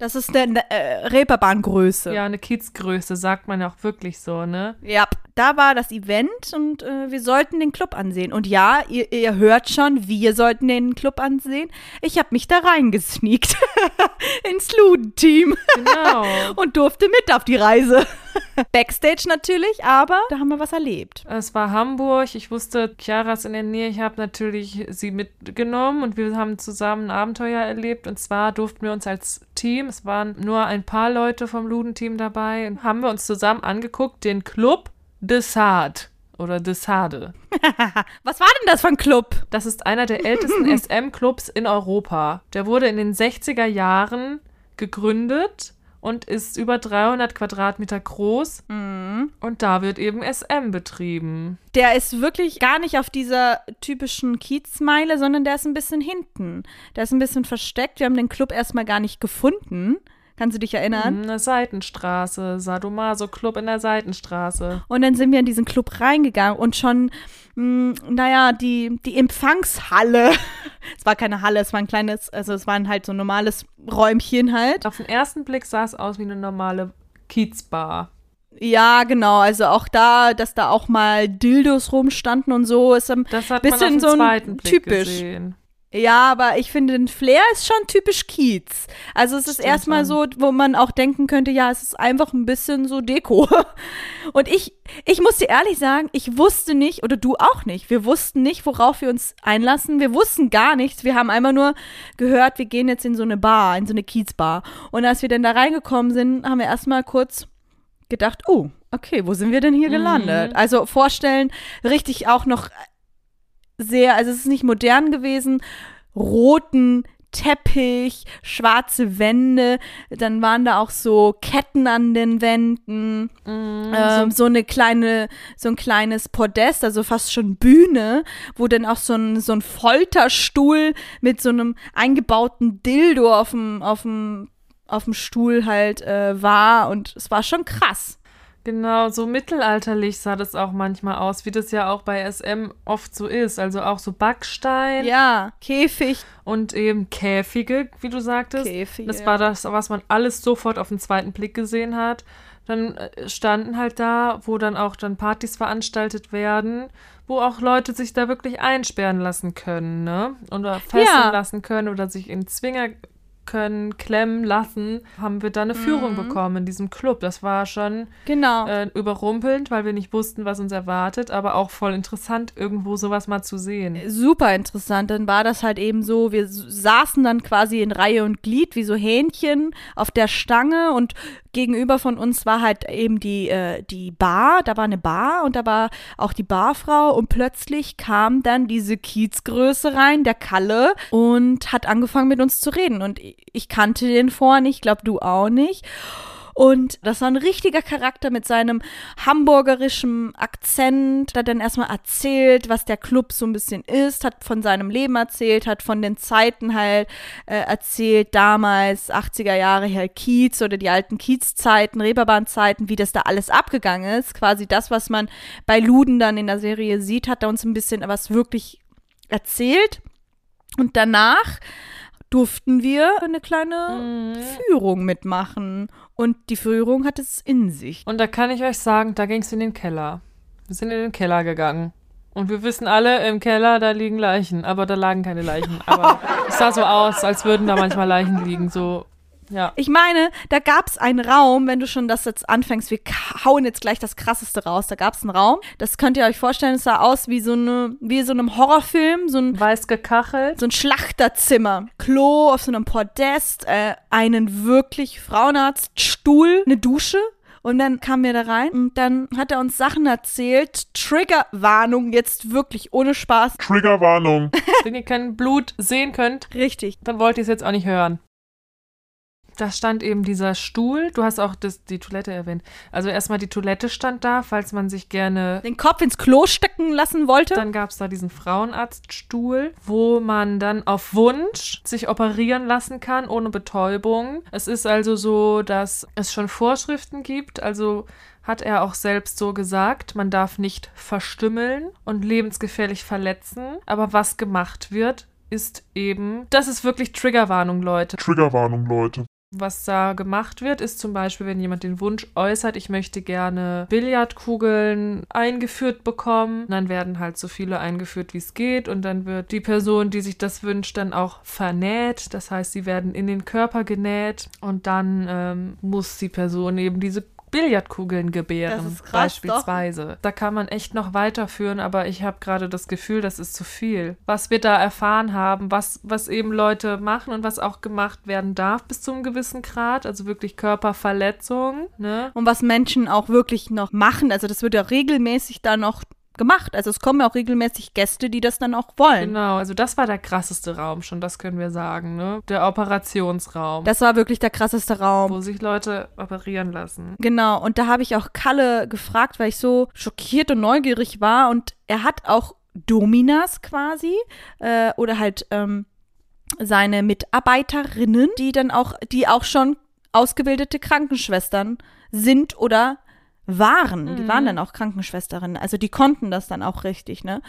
Speaker 1: Das ist eine äh, Reeperbahn-Größe.
Speaker 2: Ja, eine Kiezgröße, sagt man ja auch wirklich so, ne?
Speaker 1: Ja, da war das Event und äh, wir sollten den Club ansehen. Und ja, ihr, ihr hört schon, wir sollten den Club ansehen. Ich habe mich da reingesneakt ins Luden-Team
Speaker 2: Genau.
Speaker 1: und durfte mit auf die Reise. Backstage natürlich, aber da haben wir was erlebt.
Speaker 2: Es war Hamburg. Ich wusste, Chiara ist in der Nähe. Ich habe natürlich sie mitgenommen und wir haben zusammen ein Abenteuer erlebt. Und zwar durften wir uns als Team, es waren nur ein paar Leute vom Luden-Team dabei, und haben wir uns zusammen angeguckt, den Club de Sade oder de Sade.
Speaker 1: Was war denn das für ein Club?
Speaker 2: Das ist einer der ältesten SM-Clubs in Europa. Der wurde in den 60er Jahren gegründet und ist über 300 Quadratmeter groß. Und da wird eben SM betrieben.
Speaker 1: Der ist wirklich gar nicht auf dieser typischen Kiezmeile, sondern der ist ein bisschen hinten. Der ist ein bisschen versteckt. Wir haben den Club erstmal gar nicht gefunden. Kannst du dich erinnern?
Speaker 2: Eine Seitenstraße, Sadomaso Club in der Seitenstraße.
Speaker 1: Und dann sind wir in diesen Club reingegangen und schon, mh, naja, die, die Empfangshalle. es war keine Halle, es war ein kleines, also es war ein halt so ein normales Räumchen halt.
Speaker 2: Auf den ersten Blick sah es aus wie eine normale Kiezbar.
Speaker 1: Ja, genau. Also auch da, dass da auch mal Dildos rumstanden und so, ist ein
Speaker 2: Das hat
Speaker 1: bisschen so ein typisch.
Speaker 2: gesehen.
Speaker 1: Ja, aber ich finde, den Flair ist schon typisch Kiez. Also es ist
Speaker 2: Stimmt
Speaker 1: erstmal so, wo man auch denken könnte, ja, es ist einfach ein bisschen so Deko. Und ich, ich muss dir ehrlich sagen, ich wusste nicht, oder du auch nicht, wir wussten nicht, worauf wir uns einlassen. Wir wussten gar nichts. Wir haben einmal nur gehört, wir gehen jetzt in so eine Bar, in so eine Kiezbar. Und als wir dann da reingekommen sind, haben wir erstmal kurz gedacht, oh, okay, wo sind wir denn hier gelandet? Also vorstellen, richtig auch noch sehr, also es ist nicht modern gewesen, roten Teppich, schwarze Wände, dann waren da auch so Ketten an den Wänden, ähm, so eine kleine, so ein kleines Podest, also fast schon Bühne, wo dann auch so ein, so ein Folterstuhl mit so einem eingebauten Dildo auf dem, auf dem, auf dem Stuhl halt äh, war. Und es war schon krass.
Speaker 2: Genau, so mittelalterlich sah das auch manchmal aus, wie das ja auch bei SM oft so ist. Also auch so Backstein
Speaker 1: Ja, Käfig,
Speaker 2: und eben Käfige, wie du sagtest.
Speaker 1: Käfige,
Speaker 2: Das war das, was man alles sofort auf den zweiten Blick gesehen hat. Dann äh, standen halt da, wo dann auch dann Partys veranstaltet werden, wo auch Leute sich da wirklich einsperren lassen können, ne? Oder fesseln
Speaker 1: Ja.
Speaker 2: lassen können oder sich in Zwinger können, klemmen lassen, haben wir da eine Führung bekommen in diesem Club. Das war schon
Speaker 1: genau.
Speaker 2: äh, überrumpelnd, weil wir nicht wussten, was uns erwartet, aber auch voll interessant, irgendwo sowas mal zu sehen.
Speaker 1: super interessant. Dann war das halt eben so, wir saßen dann quasi in Reihe und Glied wie so Hähnchen auf der Stange und gegenüber von uns war halt eben die, äh, die Bar, da war eine Bar und da war auch die Barfrau und plötzlich kam dann diese Kiezgröße rein, der Kalle, und hat angefangen mit uns zu reden. Und ich- kannte den nicht, ich glaube du auch nicht. Und das war ein richtiger Charakter mit seinem hamburgerischen Akzent. Hat dann erstmal erzählt, was der Club so ein bisschen ist, hat von seinem Leben erzählt, hat von den Zeiten halt äh, erzählt, damals 80er Jahre her Kiez oder die alten Kiezzeiten, Reeperbahnzeiten, wie das da alles abgegangen ist. Quasi das, was man bei Luden dann in der Serie sieht, hat er uns ein bisschen was wirklich erzählt. Und danach durften wir eine kleine Führung mitmachen. Und die Führung hat es in sich.
Speaker 2: Und da kann ich euch sagen, da ging es in den Keller. Wir sind in den Keller gegangen. Und wir wissen alle, im Keller, da liegen Leichen. Aber da lagen keine Leichen. Aber es sah so aus, als würden da manchmal Leichen liegen. So, ja.
Speaker 1: Ich meine, da gab es einen Raum, wenn du schon das jetzt anfängst, wir hauen jetzt gleich das Krasseste raus. Da gab es einen Raum, das könnt ihr euch vorstellen, es sah aus wie so eine, wie so einem Horrorfilm, so ein
Speaker 2: Weiß gekachelt.
Speaker 1: so ein Schlachterzimmer. Klo auf so einem Podest, äh, einen wirklich Frauenarztstuhl, eine Dusche. Und dann kamen wir da rein und dann hat er uns Sachen erzählt. Triggerwarnung, jetzt wirklich ohne Spaß.
Speaker 6: Triggerwarnung.
Speaker 2: Wenn ihr kein Blut sehen könnt,
Speaker 1: Richtig.
Speaker 2: dann wollt ihr es jetzt auch nicht hören. Da stand eben dieser Stuhl. Du hast auch das, die Toilette erwähnt. Also erstmal die Toilette stand da, falls man sich gerne
Speaker 1: Den Kopf ins Klo stecken lassen wollte.
Speaker 2: Dann gab es da diesen Frauenarztstuhl, wo man dann auf Wunsch sich operieren lassen kann, ohne Betäubung. Es ist also so, dass es schon Vorschriften gibt, also hat er auch selbst so gesagt, man darf nicht verstümmeln und lebensgefährlich verletzen. Aber was gemacht wird, ist eben, das ist wirklich Triggerwarnung, Leute.
Speaker 6: Triggerwarnung, Leute.
Speaker 2: Was da gemacht wird, ist zum Beispiel, wenn jemand den Wunsch äußert, ich möchte gerne Billardkugeln eingeführt bekommen, dann werden halt so viele eingeführt, wie es geht und dann wird die Person, die sich das wünscht, dann auch vernäht. Das heißt, sie werden in den Körper genäht und dann ähm, muss die Person eben diese Billardkugeln gebären,
Speaker 1: krass,
Speaker 2: beispielsweise. Da kann man echt noch weiterführen, aber ich habe gerade das Gefühl, das ist zu viel. Was wir da erfahren haben, was, was eben Leute machen und was auch gemacht werden darf bis zu einem gewissen Grad, also wirklich Körperverletzungen, ne?
Speaker 1: Und was Menschen auch wirklich noch machen, also das wird ja regelmäßig da noch gemacht. Also es kommen ja auch regelmäßig Gäste, die das dann auch wollen.
Speaker 2: Genau, also das war der krasseste Raum schon, das können wir sagen, ne? Der Operationsraum,
Speaker 1: Das war wirklich der krasseste Raum.
Speaker 2: wo sich Leute operieren lassen.
Speaker 1: Genau, und da habe ich auch Kalle gefragt, weil ich so schockiert und neugierig war. Und er hat auch Dominas quasi äh, oder halt ähm, seine Mitarbeiterinnen, die dann auch, die auch schon ausgebildete Krankenschwestern sind oder waren. Die waren dann auch Krankenschwesterinnen. Also die konnten das dann auch richtig, ne?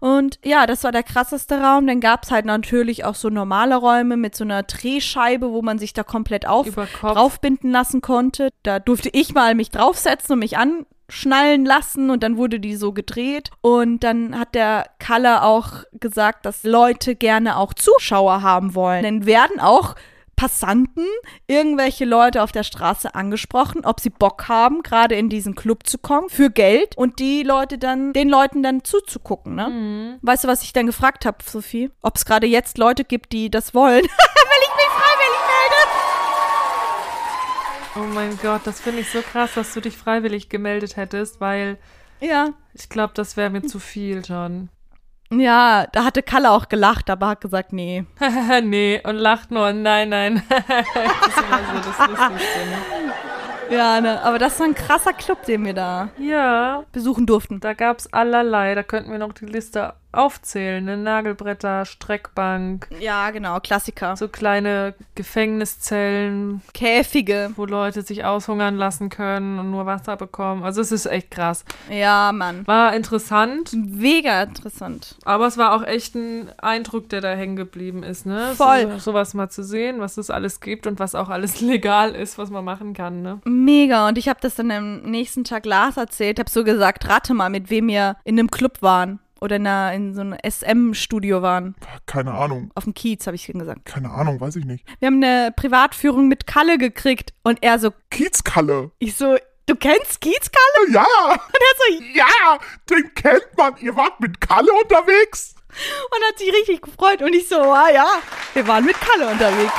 Speaker 1: Und ja, das war der krasseste Raum. Dann gab es halt natürlich auch so normale Räume mit so einer Drehscheibe, wo man sich da komplett auf draufbinden lassen konnte. Da durfte ich mal mich draufsetzen und mich anschnallen lassen und dann wurde die so gedreht. Und dann hat der Kalle auch gesagt, dass Leute gerne auch Zuschauer haben wollen. Dann werden auch Passanten, irgendwelche Leute auf der Straße angesprochen, ob sie Bock haben, gerade in diesen Club zu kommen, für Geld und die Leute dann, den Leuten dann zuzugucken, ne?
Speaker 2: Mhm.
Speaker 1: Weißt du, was ich dann gefragt habe, Sophie? Ob es gerade jetzt Leute gibt, die das wollen? Weil ich mich freiwillig melde.
Speaker 2: Oh mein Gott, das finde ich so krass, dass du dich freiwillig gemeldet hättest, weil
Speaker 1: Ja.
Speaker 2: ich glaube, das wäre mir zu viel schon.
Speaker 1: Ja, da hatte Kalle auch gelacht, aber hat gesagt, nee.
Speaker 2: nee, und lacht nur. Nein, nein. das ist immer so das Lustigste. Ne?
Speaker 1: Ja, ne, aber das war ein krasser Club, den wir da
Speaker 2: Ja,
Speaker 1: besuchen durften.
Speaker 2: da gab es allerlei. Da könnten wir noch die Liste aufzählen. Ne? Nagelbretter, Streckbank,
Speaker 1: Ja, genau, Klassiker.
Speaker 2: so kleine Gefängniszellen,
Speaker 1: Käfige.
Speaker 2: wo Leute sich aushungern lassen können und nur Wasser bekommen. Also es ist echt krass.
Speaker 1: Ja, Mann.
Speaker 2: War interessant,
Speaker 1: Mega interessant.
Speaker 2: aber es war auch echt ein Eindruck, der da hängen geblieben ist. Ne?
Speaker 1: Voll.
Speaker 2: So, sowas mal zu sehen, was es alles gibt und was auch alles legal ist, was man machen kann. Ne?
Speaker 1: Mega. Und ich habe das dann am nächsten Tag Lars erzählt, habe so gesagt, rate mal, mit wem wir in einem Club waren. Oder in, einer, in so einem SM-Studio waren.
Speaker 6: Keine Ahnung.
Speaker 1: Auf dem Kiez, habe ich gesagt.
Speaker 6: Keine Ahnung, weiß ich nicht.
Speaker 1: Wir haben eine Privatführung mit Kalle gekriegt. Und er so,
Speaker 6: Kiezkalle.
Speaker 1: ich so, du kennst Kiez, Kalle?
Speaker 6: Ja,
Speaker 1: Und er so,
Speaker 6: ja, den kennt man. Ihr wart mit Kalle unterwegs?
Speaker 1: und hat sich richtig gefreut. Und ich so, ah ja, wir waren mit Kalle unterwegs.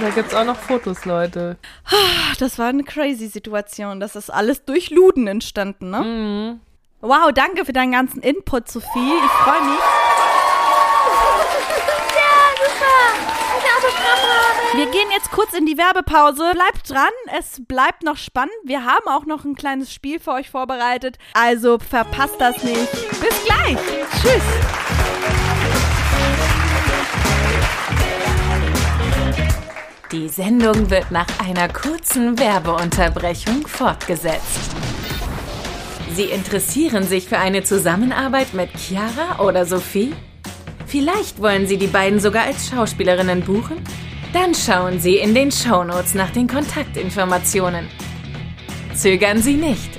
Speaker 2: Da gibt es auch noch Fotos, Leute.
Speaker 1: Ach, das war eine crazy Situation. Das ist alles durch Luden entstanden, ne?
Speaker 2: Mhm.
Speaker 1: Wow, danke für deinen ganzen Input, Sophie. Ich freue mich. Wir gehen jetzt kurz in die Werbepause. Bleibt dran, es bleibt noch spannend. Wir haben auch noch ein kleines Spiel für euch vorbereitet. Also verpasst das nicht. Bis gleich. Tschüss.
Speaker 5: Die Sendung wird nach einer kurzen Werbeunterbrechung fortgesetzt. Sie interessieren sich für eine Zusammenarbeit mit Chiara oder Sophie? Vielleicht wollen Sie die beiden sogar als Schauspielerinnen buchen? Dann schauen Sie in den Shownotes nach den Kontaktinformationen. Zögern Sie nicht.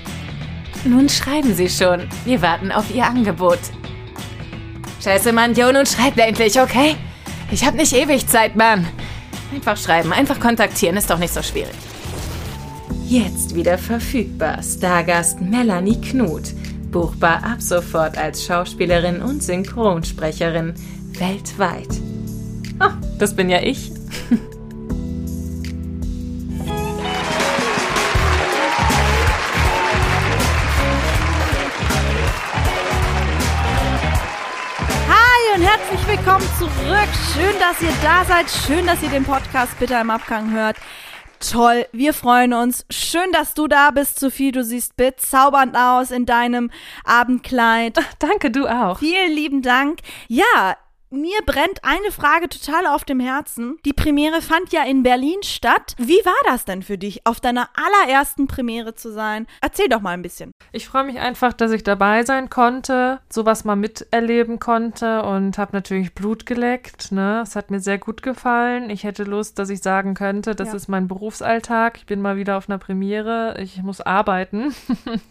Speaker 5: Nun schreiben Sie schon. Wir warten auf Ihr Angebot. Scheiße, Mann, Jo, nun schreibt endlich, okay? Ich hab nicht ewig Zeit, Mann. Einfach schreiben, einfach kontaktieren, ist doch nicht so schwierig. Jetzt wieder verfügbar. Stargast Melanie Knut. Buchbar ab sofort als Schauspielerin und Synchronsprecherin weltweit. Oh, das bin ja ich.
Speaker 1: zurück. Schön, dass ihr da seid. Schön, dass ihr den Podcast bitte im Abgang hört. Toll, wir freuen uns. Schön, dass du da bist, Sophie. Du siehst bezaubernd aus in deinem Abendkleid.
Speaker 2: Danke, du auch.
Speaker 1: Vielen lieben Dank. Ja, mir brennt eine Frage total auf dem Herzen. Die Premiere fand ja in Berlin statt. Wie war das denn für dich, auf deiner allerersten Premiere zu sein? Erzähl doch mal ein bisschen.
Speaker 2: Ich freue mich einfach, dass ich dabei sein konnte, sowas mal miterleben konnte und habe natürlich Blut geleckt. Ne? Es hat mir sehr gut gefallen. Ich hätte Lust, dass ich sagen könnte, das
Speaker 1: Ja.
Speaker 2: ist mein Berufsalltag. Ich bin mal wieder auf einer Premiere. Ich muss arbeiten.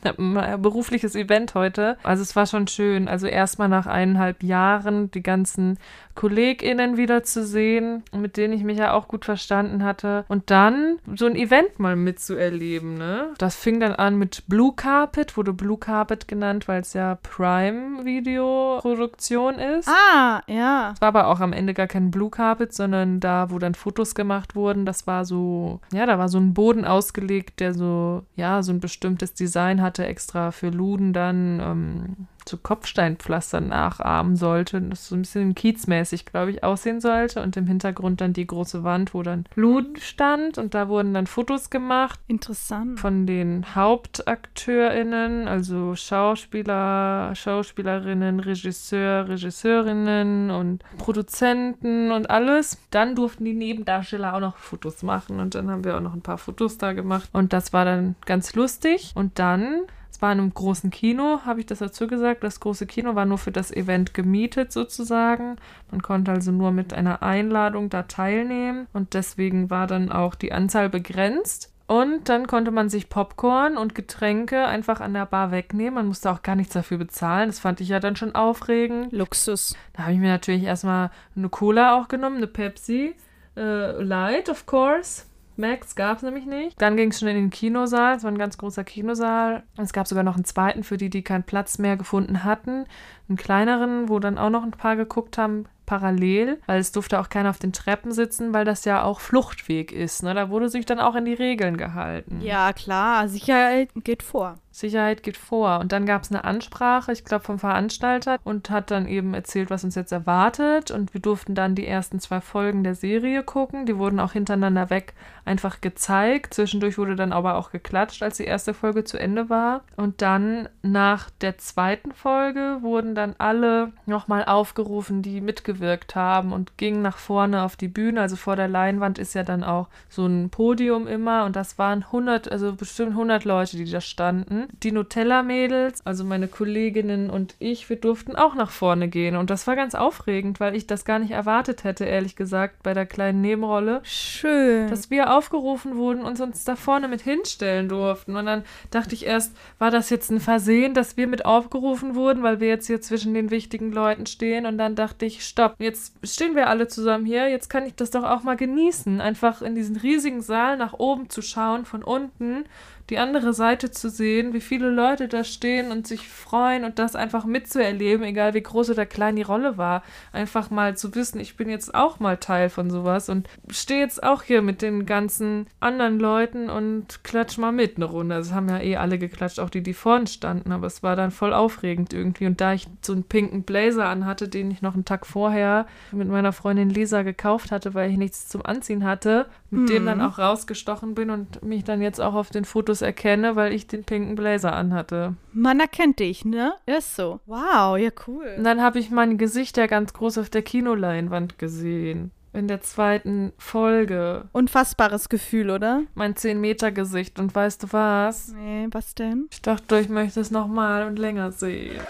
Speaker 2: Ich habe ein berufliches Event heute. Also es war schon schön. Also erstmal nach eineinhalb Jahren die ganzen ganzen KollegInnen wiederzusehen, mit denen ich mich ja auch gut verstanden hatte. Und dann so ein Event mal mitzuerleben, ne? Das fing dann an mit Blue Carpet, wurde Blue Carpet genannt, weil es ja Prime-Video-Produktion ist.
Speaker 1: Ah, ja.
Speaker 2: Es war aber auch am Ende gar kein Blue Carpet, sondern da, wo dann Fotos gemacht wurden, das war so, ja, da war so ein Boden ausgelegt, der so, ja, so ein bestimmtes Design hatte, extra für Luden dann. Ähm, so Kopfsteinpflastern nachahmen sollte. Und das so ein bisschen kiezmäßig, glaube ich, aussehen sollte. Und im Hintergrund dann die große Wand, wo dann Blut stand. Und da wurden dann Fotos gemacht
Speaker 1: Interessant.
Speaker 2: von den HauptakteurInnen, also Schauspieler, Schauspielerinnen, Regisseur, Regisseurinnen und Produzenten und alles. Dann durften die Nebendarsteller auch noch Fotos machen. Und dann haben wir auch noch ein paar Fotos da gemacht. Und das war dann ganz lustig. Und dann es war in einem großen Kino, habe ich das dazu gesagt. Das große Kino war nur für das Event gemietet sozusagen. Man konnte also nur mit einer Einladung da teilnehmen und deswegen war dann auch die Anzahl begrenzt. Und dann konnte man sich Popcorn und Getränke einfach an der Bar wegnehmen. Man musste auch gar nichts dafür bezahlen. Das fand ich ja dann schon aufregend.
Speaker 1: Luxus.
Speaker 2: Da habe ich mir natürlich erstmal eine Cola auch genommen, eine Pepsi. Äh, Light, of course. Max gab es nämlich nicht. Dann ging es schon in den Kinosaal. Es war ein ganz großer Kinosaal. Es gab sogar noch einen zweiten für die, die keinen Platz mehr gefunden hatten. Einen kleineren, wo dann auch noch ein paar geguckt haben, parallel, weil es durfte auch keiner auf den Treppen sitzen, weil das ja auch Fluchtweg ist. Ne? Da wurde sich dann auch in die Regeln gehalten.
Speaker 1: Ja, klar. Sicherheit geht vor.
Speaker 2: Sicherheit geht vor. Und dann gab es eine Ansprache, ich glaube, vom Veranstalter und hat dann eben erzählt, was uns jetzt erwartet. Und wir durften dann die ersten zwei Folgen der Serie gucken. Die wurden auch hintereinander weg einfach gezeigt. Zwischendurch wurde dann aber auch geklatscht, als die erste Folge zu Ende war. Und dann nach der zweiten Folge wurden dann alle nochmal aufgerufen, die mitgewirkt haben und gingen nach vorne auf die Bühne. Also vor der Leinwand ist ja dann auch so ein Podium immer und das waren 100, also bestimmt 100 Leute, die da standen. Die Nutella-Mädels, also meine Kolleginnen und ich, wir durften auch nach vorne gehen. Und das war ganz aufregend, weil ich das gar nicht erwartet hätte, ehrlich gesagt, bei der kleinen Nebenrolle.
Speaker 1: Schön.
Speaker 2: Dass wir aufgerufen wurden und uns da vorne mit hinstellen durften. Und dann dachte ich erst, war das jetzt ein Versehen, dass wir mit aufgerufen wurden, weil wir jetzt hier zwischen den wichtigen Leuten stehen. Und dann dachte ich, stopp, jetzt stehen wir alle zusammen hier, jetzt kann ich das doch auch mal genießen. Einfach in diesen riesigen Saal nach oben zu schauen, von unten die andere Seite zu sehen, wie viele Leute da stehen und sich freuen und das einfach mitzuerleben, egal wie groß oder klein die Rolle war. Einfach mal zu wissen, ich bin jetzt auch mal Teil von sowas und stehe jetzt auch hier mit den ganzen anderen Leuten und klatsch mal mit eine Runde. Es haben ja eh alle geklatscht, auch die, die vorne standen, aber es war dann voll aufregend irgendwie. Und da ich so einen pinken Blazer anhatte, den ich noch einen Tag vorher mit meiner Freundin Lisa gekauft hatte, weil ich nichts zum Anziehen hatte, mit dem dann auch rausgestochen bin und mich dann jetzt auch auf den Fotos erkenne, weil ich den pinken Blazer anhatte.
Speaker 1: Man erkennt dich, ne? Ist so. Wow, ja, cool.
Speaker 2: Und dann habe ich mein Gesicht ja ganz groß auf der Kinoleinwand gesehen. In der zweiten Folge.
Speaker 1: Unfassbares Gefühl, oder?
Speaker 2: Mein 10-Meter-Gesicht. Und weißt du was?
Speaker 1: Nee, was denn?
Speaker 2: Ich dachte, ich möchte es nochmal und länger sehen.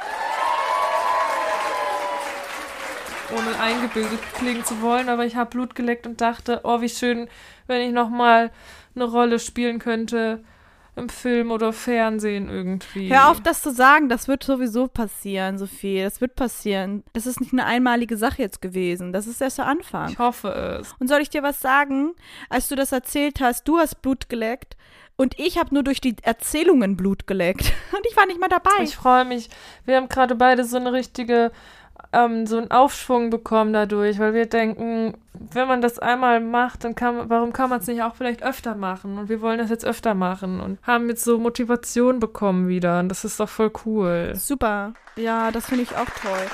Speaker 2: Ohne eingebildet klingen zu wollen, aber ich habe Blut geleckt und dachte, oh, wie schön, wenn ich nochmal eine Rolle spielen könnte im Film oder Fernsehen irgendwie.
Speaker 1: Hör auf, das zu sagen. Das wird sowieso passieren, Sophie. Das wird passieren. Das ist nicht eine einmalige Sache jetzt gewesen. Das ist erst der Anfang.
Speaker 2: Ich hoffe es.
Speaker 1: Und soll ich dir was sagen? Als du das erzählt hast, du hast Blut geleckt und ich habe nur durch die Erzählungen Blut geleckt. Und ich war nicht mal dabei.
Speaker 2: Ich freue mich. Wir haben gerade beide so eine richtige, ähm, so einen Aufschwung bekommen dadurch, weil wir denken, wenn man das einmal macht, dann kann warum kann man es nicht auch vielleicht öfter machen? Und wir wollen das jetzt öfter machen und haben jetzt so Motivation bekommen wieder. Und das ist doch voll cool.
Speaker 1: Super. Ja, das finde ich auch toll.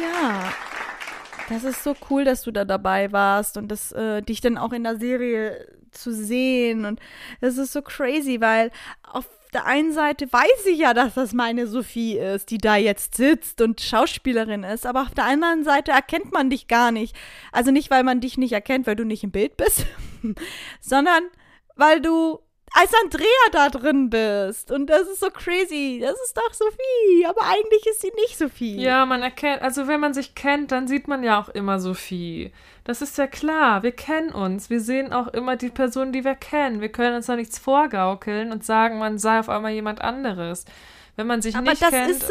Speaker 1: Ja. Das ist so cool, dass du da dabei warst und das, äh, dich dann auch in der Serie zu sehen. Und das ist so crazy, weil auf der einen Seite weiß ich ja, dass das meine Sophie ist, die da jetzt sitzt und Schauspielerin ist, aber auf der anderen Seite erkennt man dich gar nicht. Also nicht, weil man dich nicht erkennt, weil du nicht im Bild bist, sondern weil du als Andrea da drin bist. Und das ist so crazy. Das ist doch Sophie. Aber eigentlich ist sie nicht Sophie.
Speaker 2: Ja, man erkennt, also wenn man sich kennt, dann sieht man ja auch immer Sophie. Das ist ja klar. Wir kennen uns. Wir sehen auch immer die Person, die wir kennen. Wir können uns da nichts vorgaukeln und sagen, man sei auf einmal jemand anderes. Wenn man sich
Speaker 1: Aber
Speaker 2: nicht kennt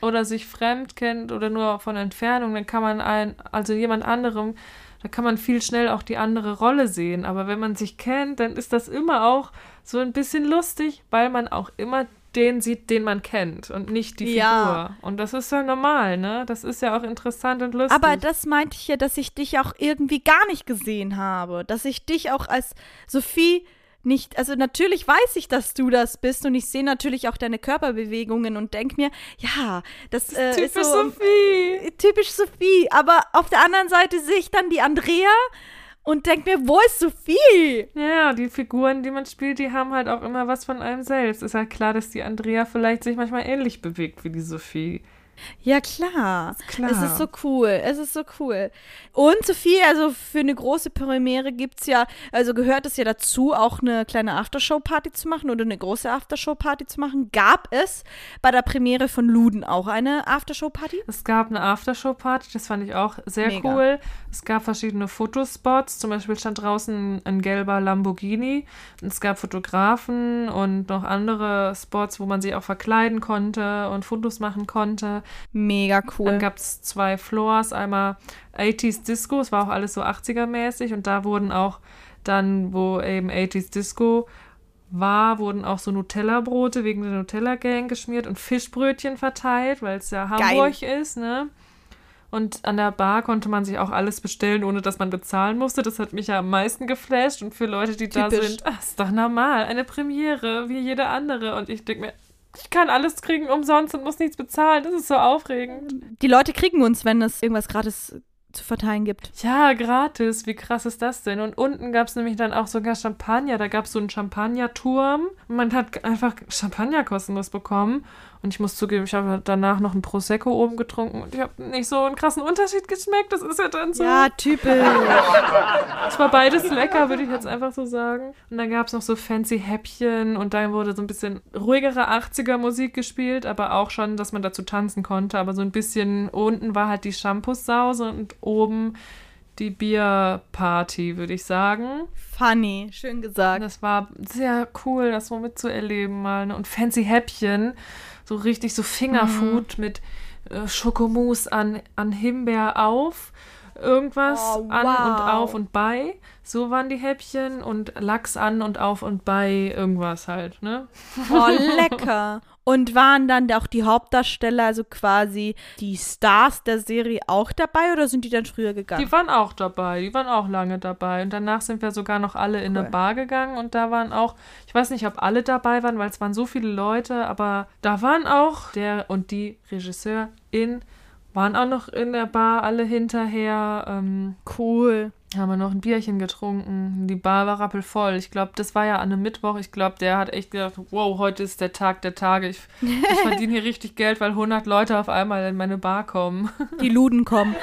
Speaker 2: oder sich fremd kennt oder nur von Entfernung, dann kann man ein, also jemand anderem, da kann man viel schnell auch die andere Rolle sehen. Aber wenn man sich kennt, dann ist das immer auch so ein bisschen lustig, weil man auch immer den sieht, den man kennt und nicht die
Speaker 1: Ja.
Speaker 2: Figur. Und das ist ja normal, ne? Das ist ja auch interessant und lustig.
Speaker 1: Aber das meinte ich ja, dass ich dich auch irgendwie gar nicht gesehen habe. Dass ich dich auch als Sophie nicht, also natürlich weiß ich, dass du das bist und ich sehe natürlich auch deine Körperbewegungen und denke mir, ja, das, äh,
Speaker 2: Typisch
Speaker 1: ist so
Speaker 2: Sophie.
Speaker 1: typisch Sophie. Aber auf der anderen Seite sehe ich dann die Andrea und denke mir, wo ist Sophie?
Speaker 2: Ja, die Figuren, die man spielt, die haben halt auch immer was von einem selbst. Ist halt klar, dass die Andrea vielleicht sich manchmal ähnlich bewegt wie die Sophie.
Speaker 1: Ja, klar.
Speaker 2: klar.
Speaker 1: Es ist so cool. Es ist so cool. Und Sophie, also für eine große Premiere gibt's ja, also gehört es ja dazu, auch eine kleine Aftershow-Party zu machen oder eine große Aftershow-Party zu machen. Gab es bei der Premiere von Luden auch eine Aftershow-Party?
Speaker 2: Es gab eine Aftershow-Party, das fand ich auch sehr
Speaker 1: Mega.
Speaker 2: cool. Es gab verschiedene Fotospots, zum Beispiel stand draußen ein gelber Lamborghini. Es gab Fotografen und noch andere Spots, wo man sich auch verkleiden konnte und Fotos machen konnte.
Speaker 1: Mega cool.
Speaker 2: Dann gab es zwei Floors, einmal 80s Disco, es war auch alles so 80er-mäßig und da wurden auch dann, wo eben 80s Disco war, wurden auch so Nutella-Brote wegen der Nutella-Gang geschmiert und Fischbrötchen verteilt, weil es ja Hamburg ist, ne? Und an der Bar konnte man sich auch alles bestellen, ohne dass man bezahlen musste. Das hat mich ja am meisten geflasht. Und für Leute, die da
Speaker 1: Typisch.
Speaker 2: sind, ach, ist doch normal. Eine Premiere, wie jede andere. Und ich denke mir, ich kann alles kriegen umsonst und muss nichts bezahlen. Das ist so aufregend.
Speaker 1: Die Leute kriegen uns, wenn es irgendwas gratis zu verteilen gibt.
Speaker 2: Ja, gratis. Wie krass ist das denn? Und unten gab es nämlich dann auch sogar Champagner. Da gab es so einen Champagnerturm. Man hat einfach Champagner kostenlos bekommen. Und ich muss zugeben, ich habe danach noch ein Prosecco oben getrunken. Und ich habe nicht so einen krassen Unterschied geschmeckt. Das ist ja dann so.
Speaker 1: Ja, typisch.
Speaker 2: Es war beides lecker, würde ich jetzt einfach so sagen. Und dann gab es noch so fancy Häppchen. Und dann wurde so ein bisschen ruhigere 80er-Musik gespielt. Aber auch schon, dass man dazu tanzen konnte. Aber so ein bisschen unten war halt die Shampoos-Sause und oben die Bierparty, würde ich sagen.
Speaker 1: Funny. Schön gesagt.
Speaker 2: Das war sehr cool, das so mitzuerleben mal. Ne? Und fancy Häppchen, so richtig so Fingerfood
Speaker 1: Mhm.
Speaker 2: mit äh, Schokomousse an, an Himbeer auf. Irgendwas
Speaker 1: Oh,
Speaker 2: an und
Speaker 1: wow.
Speaker 2: auf und bei. So waren die Häppchen und Lachs an und auf und bei irgendwas halt, ne?
Speaker 1: Oh, lecker. Und waren dann auch die Hauptdarsteller, also quasi die Stars der Serie auch dabei oder sind die dann früher gegangen?
Speaker 2: Die waren auch dabei, die waren auch lange dabei. Und danach sind wir sogar noch alle in eine
Speaker 1: Cool.
Speaker 2: Bar gegangen und da waren auch, ich weiß nicht, ob alle dabei waren, weil es waren so viele Leute, aber da waren auch der und die Regisseurin waren auch noch in der Bar, alle hinterher. Ähm,
Speaker 1: cool.
Speaker 2: Haben wir noch ein Bierchen getrunken. Die Bar war rappelvoll. Ich glaube, das war ja an einem Mittwoch. Ich glaube, der hat echt gedacht, wow, heute ist der Tag der Tage. Ich, ich verdiene hier richtig Geld, weil 100 Leute auf einmal in meine Bar kommen.
Speaker 1: Die Luden kommen.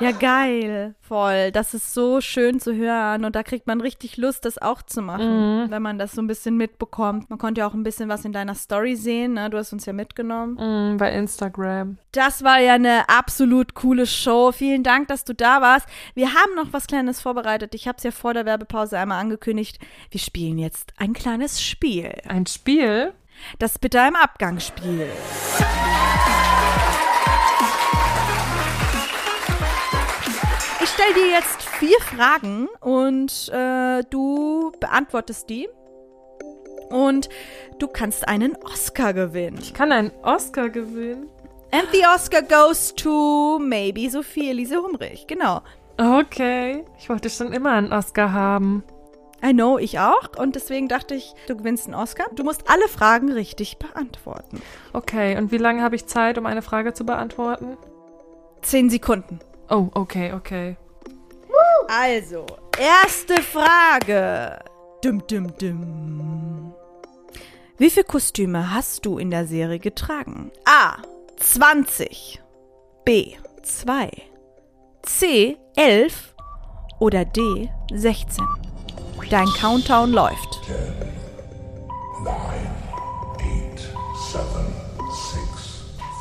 Speaker 1: Ja, geil. Voll. Das ist so schön zu hören. Und da kriegt man richtig Lust, das auch zu machen, wenn man das so ein bisschen mitbekommt. Man konnte ja auch ein bisschen was in deiner Story sehen. Ne? Du hast uns ja mitgenommen.
Speaker 2: Mm, bei Instagram.
Speaker 1: Das war ja eine absolut coole Show. Vielen Dank, dass du da warst. Wir haben noch was Kleines vorbereitet. Ich habe es ja vor der Werbepause einmal angekündigt. Wir spielen jetzt ein kleines Spiel.
Speaker 2: Ein Spiel?
Speaker 1: Das Bitter im Abgangsspiel. Ich stelle dir jetzt vier Fragen und äh, du beantwortest die. Und du kannst einen Oscar gewinnen.
Speaker 2: Ich kann einen Oscar gewinnen.
Speaker 1: And the Oscar goes to maybe Sophie Elise Humrich. Genau.
Speaker 2: Okay. Ich wollte schon immer einen Oscar haben.
Speaker 1: I know, ich auch. Und deswegen dachte ich, du gewinnst einen Oscar. Du musst alle Fragen richtig beantworten.
Speaker 2: Okay, und wie lange habe ich Zeit, um eine Frage zu beantworten?
Speaker 1: Zehn Sekunden.
Speaker 2: Oh, okay, okay.
Speaker 1: Also, erste Frage. Dum, dum, dum. Wie viele Kostüme hast du in der Serie getragen? A. 20. B. 2. C. 11. Oder D. 16. Dein Countdown läuft.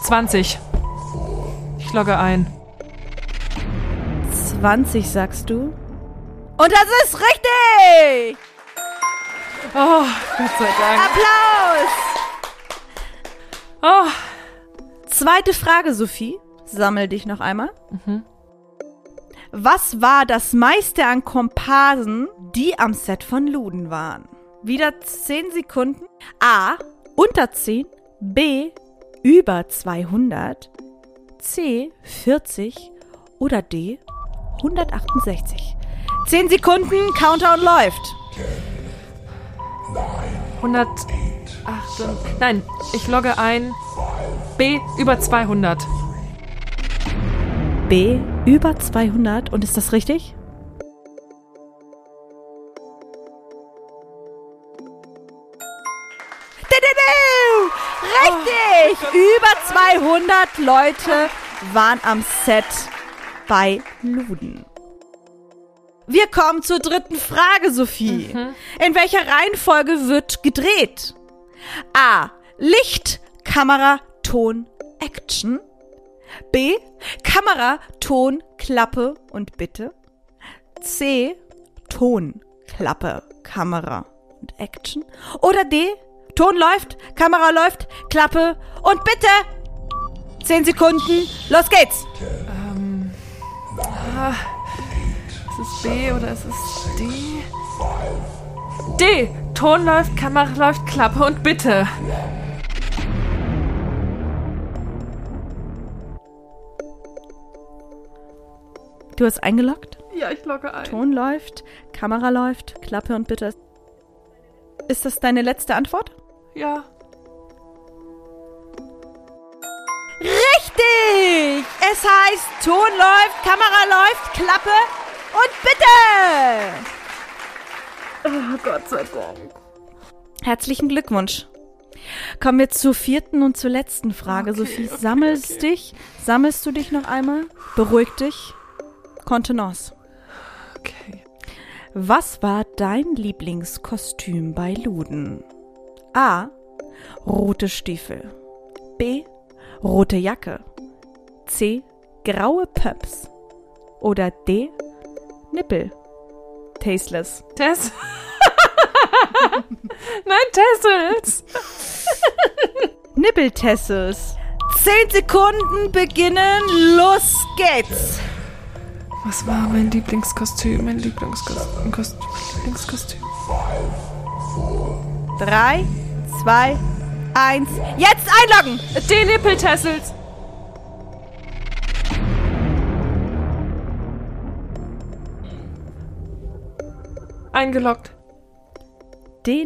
Speaker 2: 20. Ich logge ein.
Speaker 1: 20 sagst du? Und das ist richtig!
Speaker 2: Oh, Gott sei Dank.
Speaker 1: Applaus!
Speaker 2: Oh,
Speaker 1: Zweite Frage, Sophie. Sammel dich noch einmal. Was war das meiste an Komparsen, die am Set von Luden waren? Wieder 10 Sekunden. A. Unter 10. B. Über 200. C. 40. Oder D. 168. 10 Sekunden, Countdown läuft.
Speaker 2: 108. Nein, ich logge ein. B über 200.
Speaker 1: B. Über 200. Und ist das richtig? Richtig! Über 200 Leute waren am Set bei Luden. Wir kommen zur dritten Frage, Sophie. In welcher Reihenfolge wird gedreht? A. Licht, Kamera, Ton, Action. B. Kamera, Ton, Klappe und Bitte. C. Ton, Klappe, Kamera und Action. Oder D. Ton läuft, Kamera läuft, Klappe und Bitte. Zehn Sekunden, los geht's.
Speaker 2: Ist es B oder ist es D? D. Ton läuft, Kamera läuft, Klappe und bitte.
Speaker 1: Du hast eingeloggt?
Speaker 2: Ja, ich logge ein.
Speaker 1: Ton läuft, Kamera läuft, Klappe und Bitte. Ist das deine letzte Antwort?
Speaker 2: Ja.
Speaker 1: Richtig! Es heißt, Ton läuft, Kamera läuft, Klappe und Bitte!
Speaker 4: Oh, Gott sei Dank.
Speaker 1: Herzlichen Glückwunsch. Kommen wir zur vierten und zur letzten Frage. Sophie, sammelst dich? Sammelst du dich noch einmal? Beruhig dich. Kontenance.
Speaker 2: Okay.
Speaker 1: Was war dein Lieblingskostüm bei Luden? A. Rote Stiefel. B. Rote Jacke. C. Graue Pumps. Oder D. Nippel. Tasteless.
Speaker 2: Tess. Nein, Tessels.
Speaker 1: Nippeltessels. Zehn Sekunden beginnen. Los geht's.
Speaker 2: Was war mein Lieblingskostüm? Mein Lieblingskostüm. Kost Lieblingskostüm.
Speaker 1: Drei, zwei, eins. Jetzt einloggen.
Speaker 2: D. Nippeltessels. Eingeloggt.
Speaker 1: D.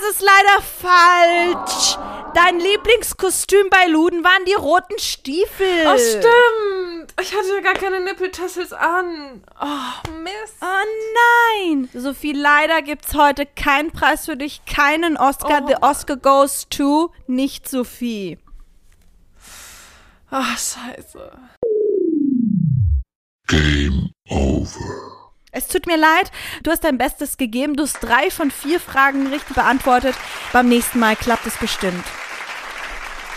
Speaker 1: Das ist leider falsch. Dein Lieblingskostüm bei Luden waren die roten Stiefel.
Speaker 2: Oh, stimmt. Ich hatte ja gar keine Nippeltassels an. Oh, Mist.
Speaker 1: Oh nein! Sophie, leider gibt's heute keinen Preis für dich, keinen Oscar.
Speaker 2: Oh.
Speaker 1: The Oscar goes to nicht Sophie.
Speaker 2: Ach, scheiße.
Speaker 6: Game over.
Speaker 1: Es tut mir leid, du hast dein Bestes gegeben. Du hast drei von vier Fragen richtig beantwortet. Beim nächsten Mal klappt es bestimmt.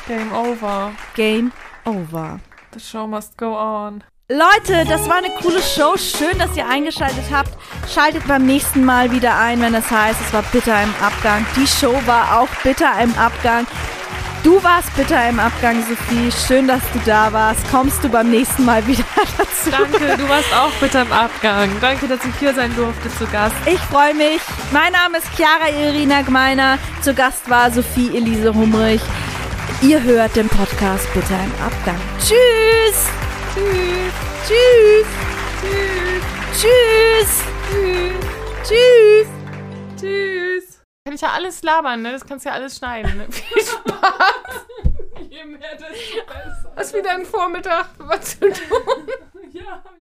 Speaker 2: Game over.
Speaker 1: Game over.
Speaker 2: The show must go on.
Speaker 1: Leute, das war eine coole Show. Schön, dass ihr eingeschaltet habt. Schaltet beim nächsten Mal wieder ein, wenn es heißt, es war bitter im Abgang. Die Show war auch bitter im Abgang. Du warst bitter im Abgang, Sophie. Schön, dass du da warst. Kommst du beim nächsten Mal wieder dazu?
Speaker 2: Danke, du warst auch bitter im Abgang. Danke, dass ich hier sein durfte zu Gast.
Speaker 1: Ich freue mich. Mein Name ist Chiara Irina Gmeiner. Zu Gast war Sophie Elise Humrich. Ihr hört den Podcast Bitter im Abgang. Tschüss. Tschüss. Tschüss. Tschüss. Tschüss. Tschüss.
Speaker 2: Tschüss. Kann ich ja alles labern, ne? Das kannst du ja alles schneiden. Ne? Viel Spaß. Je mehr, desto besser. Hast wieder einen Vormittag was zu tun. ja.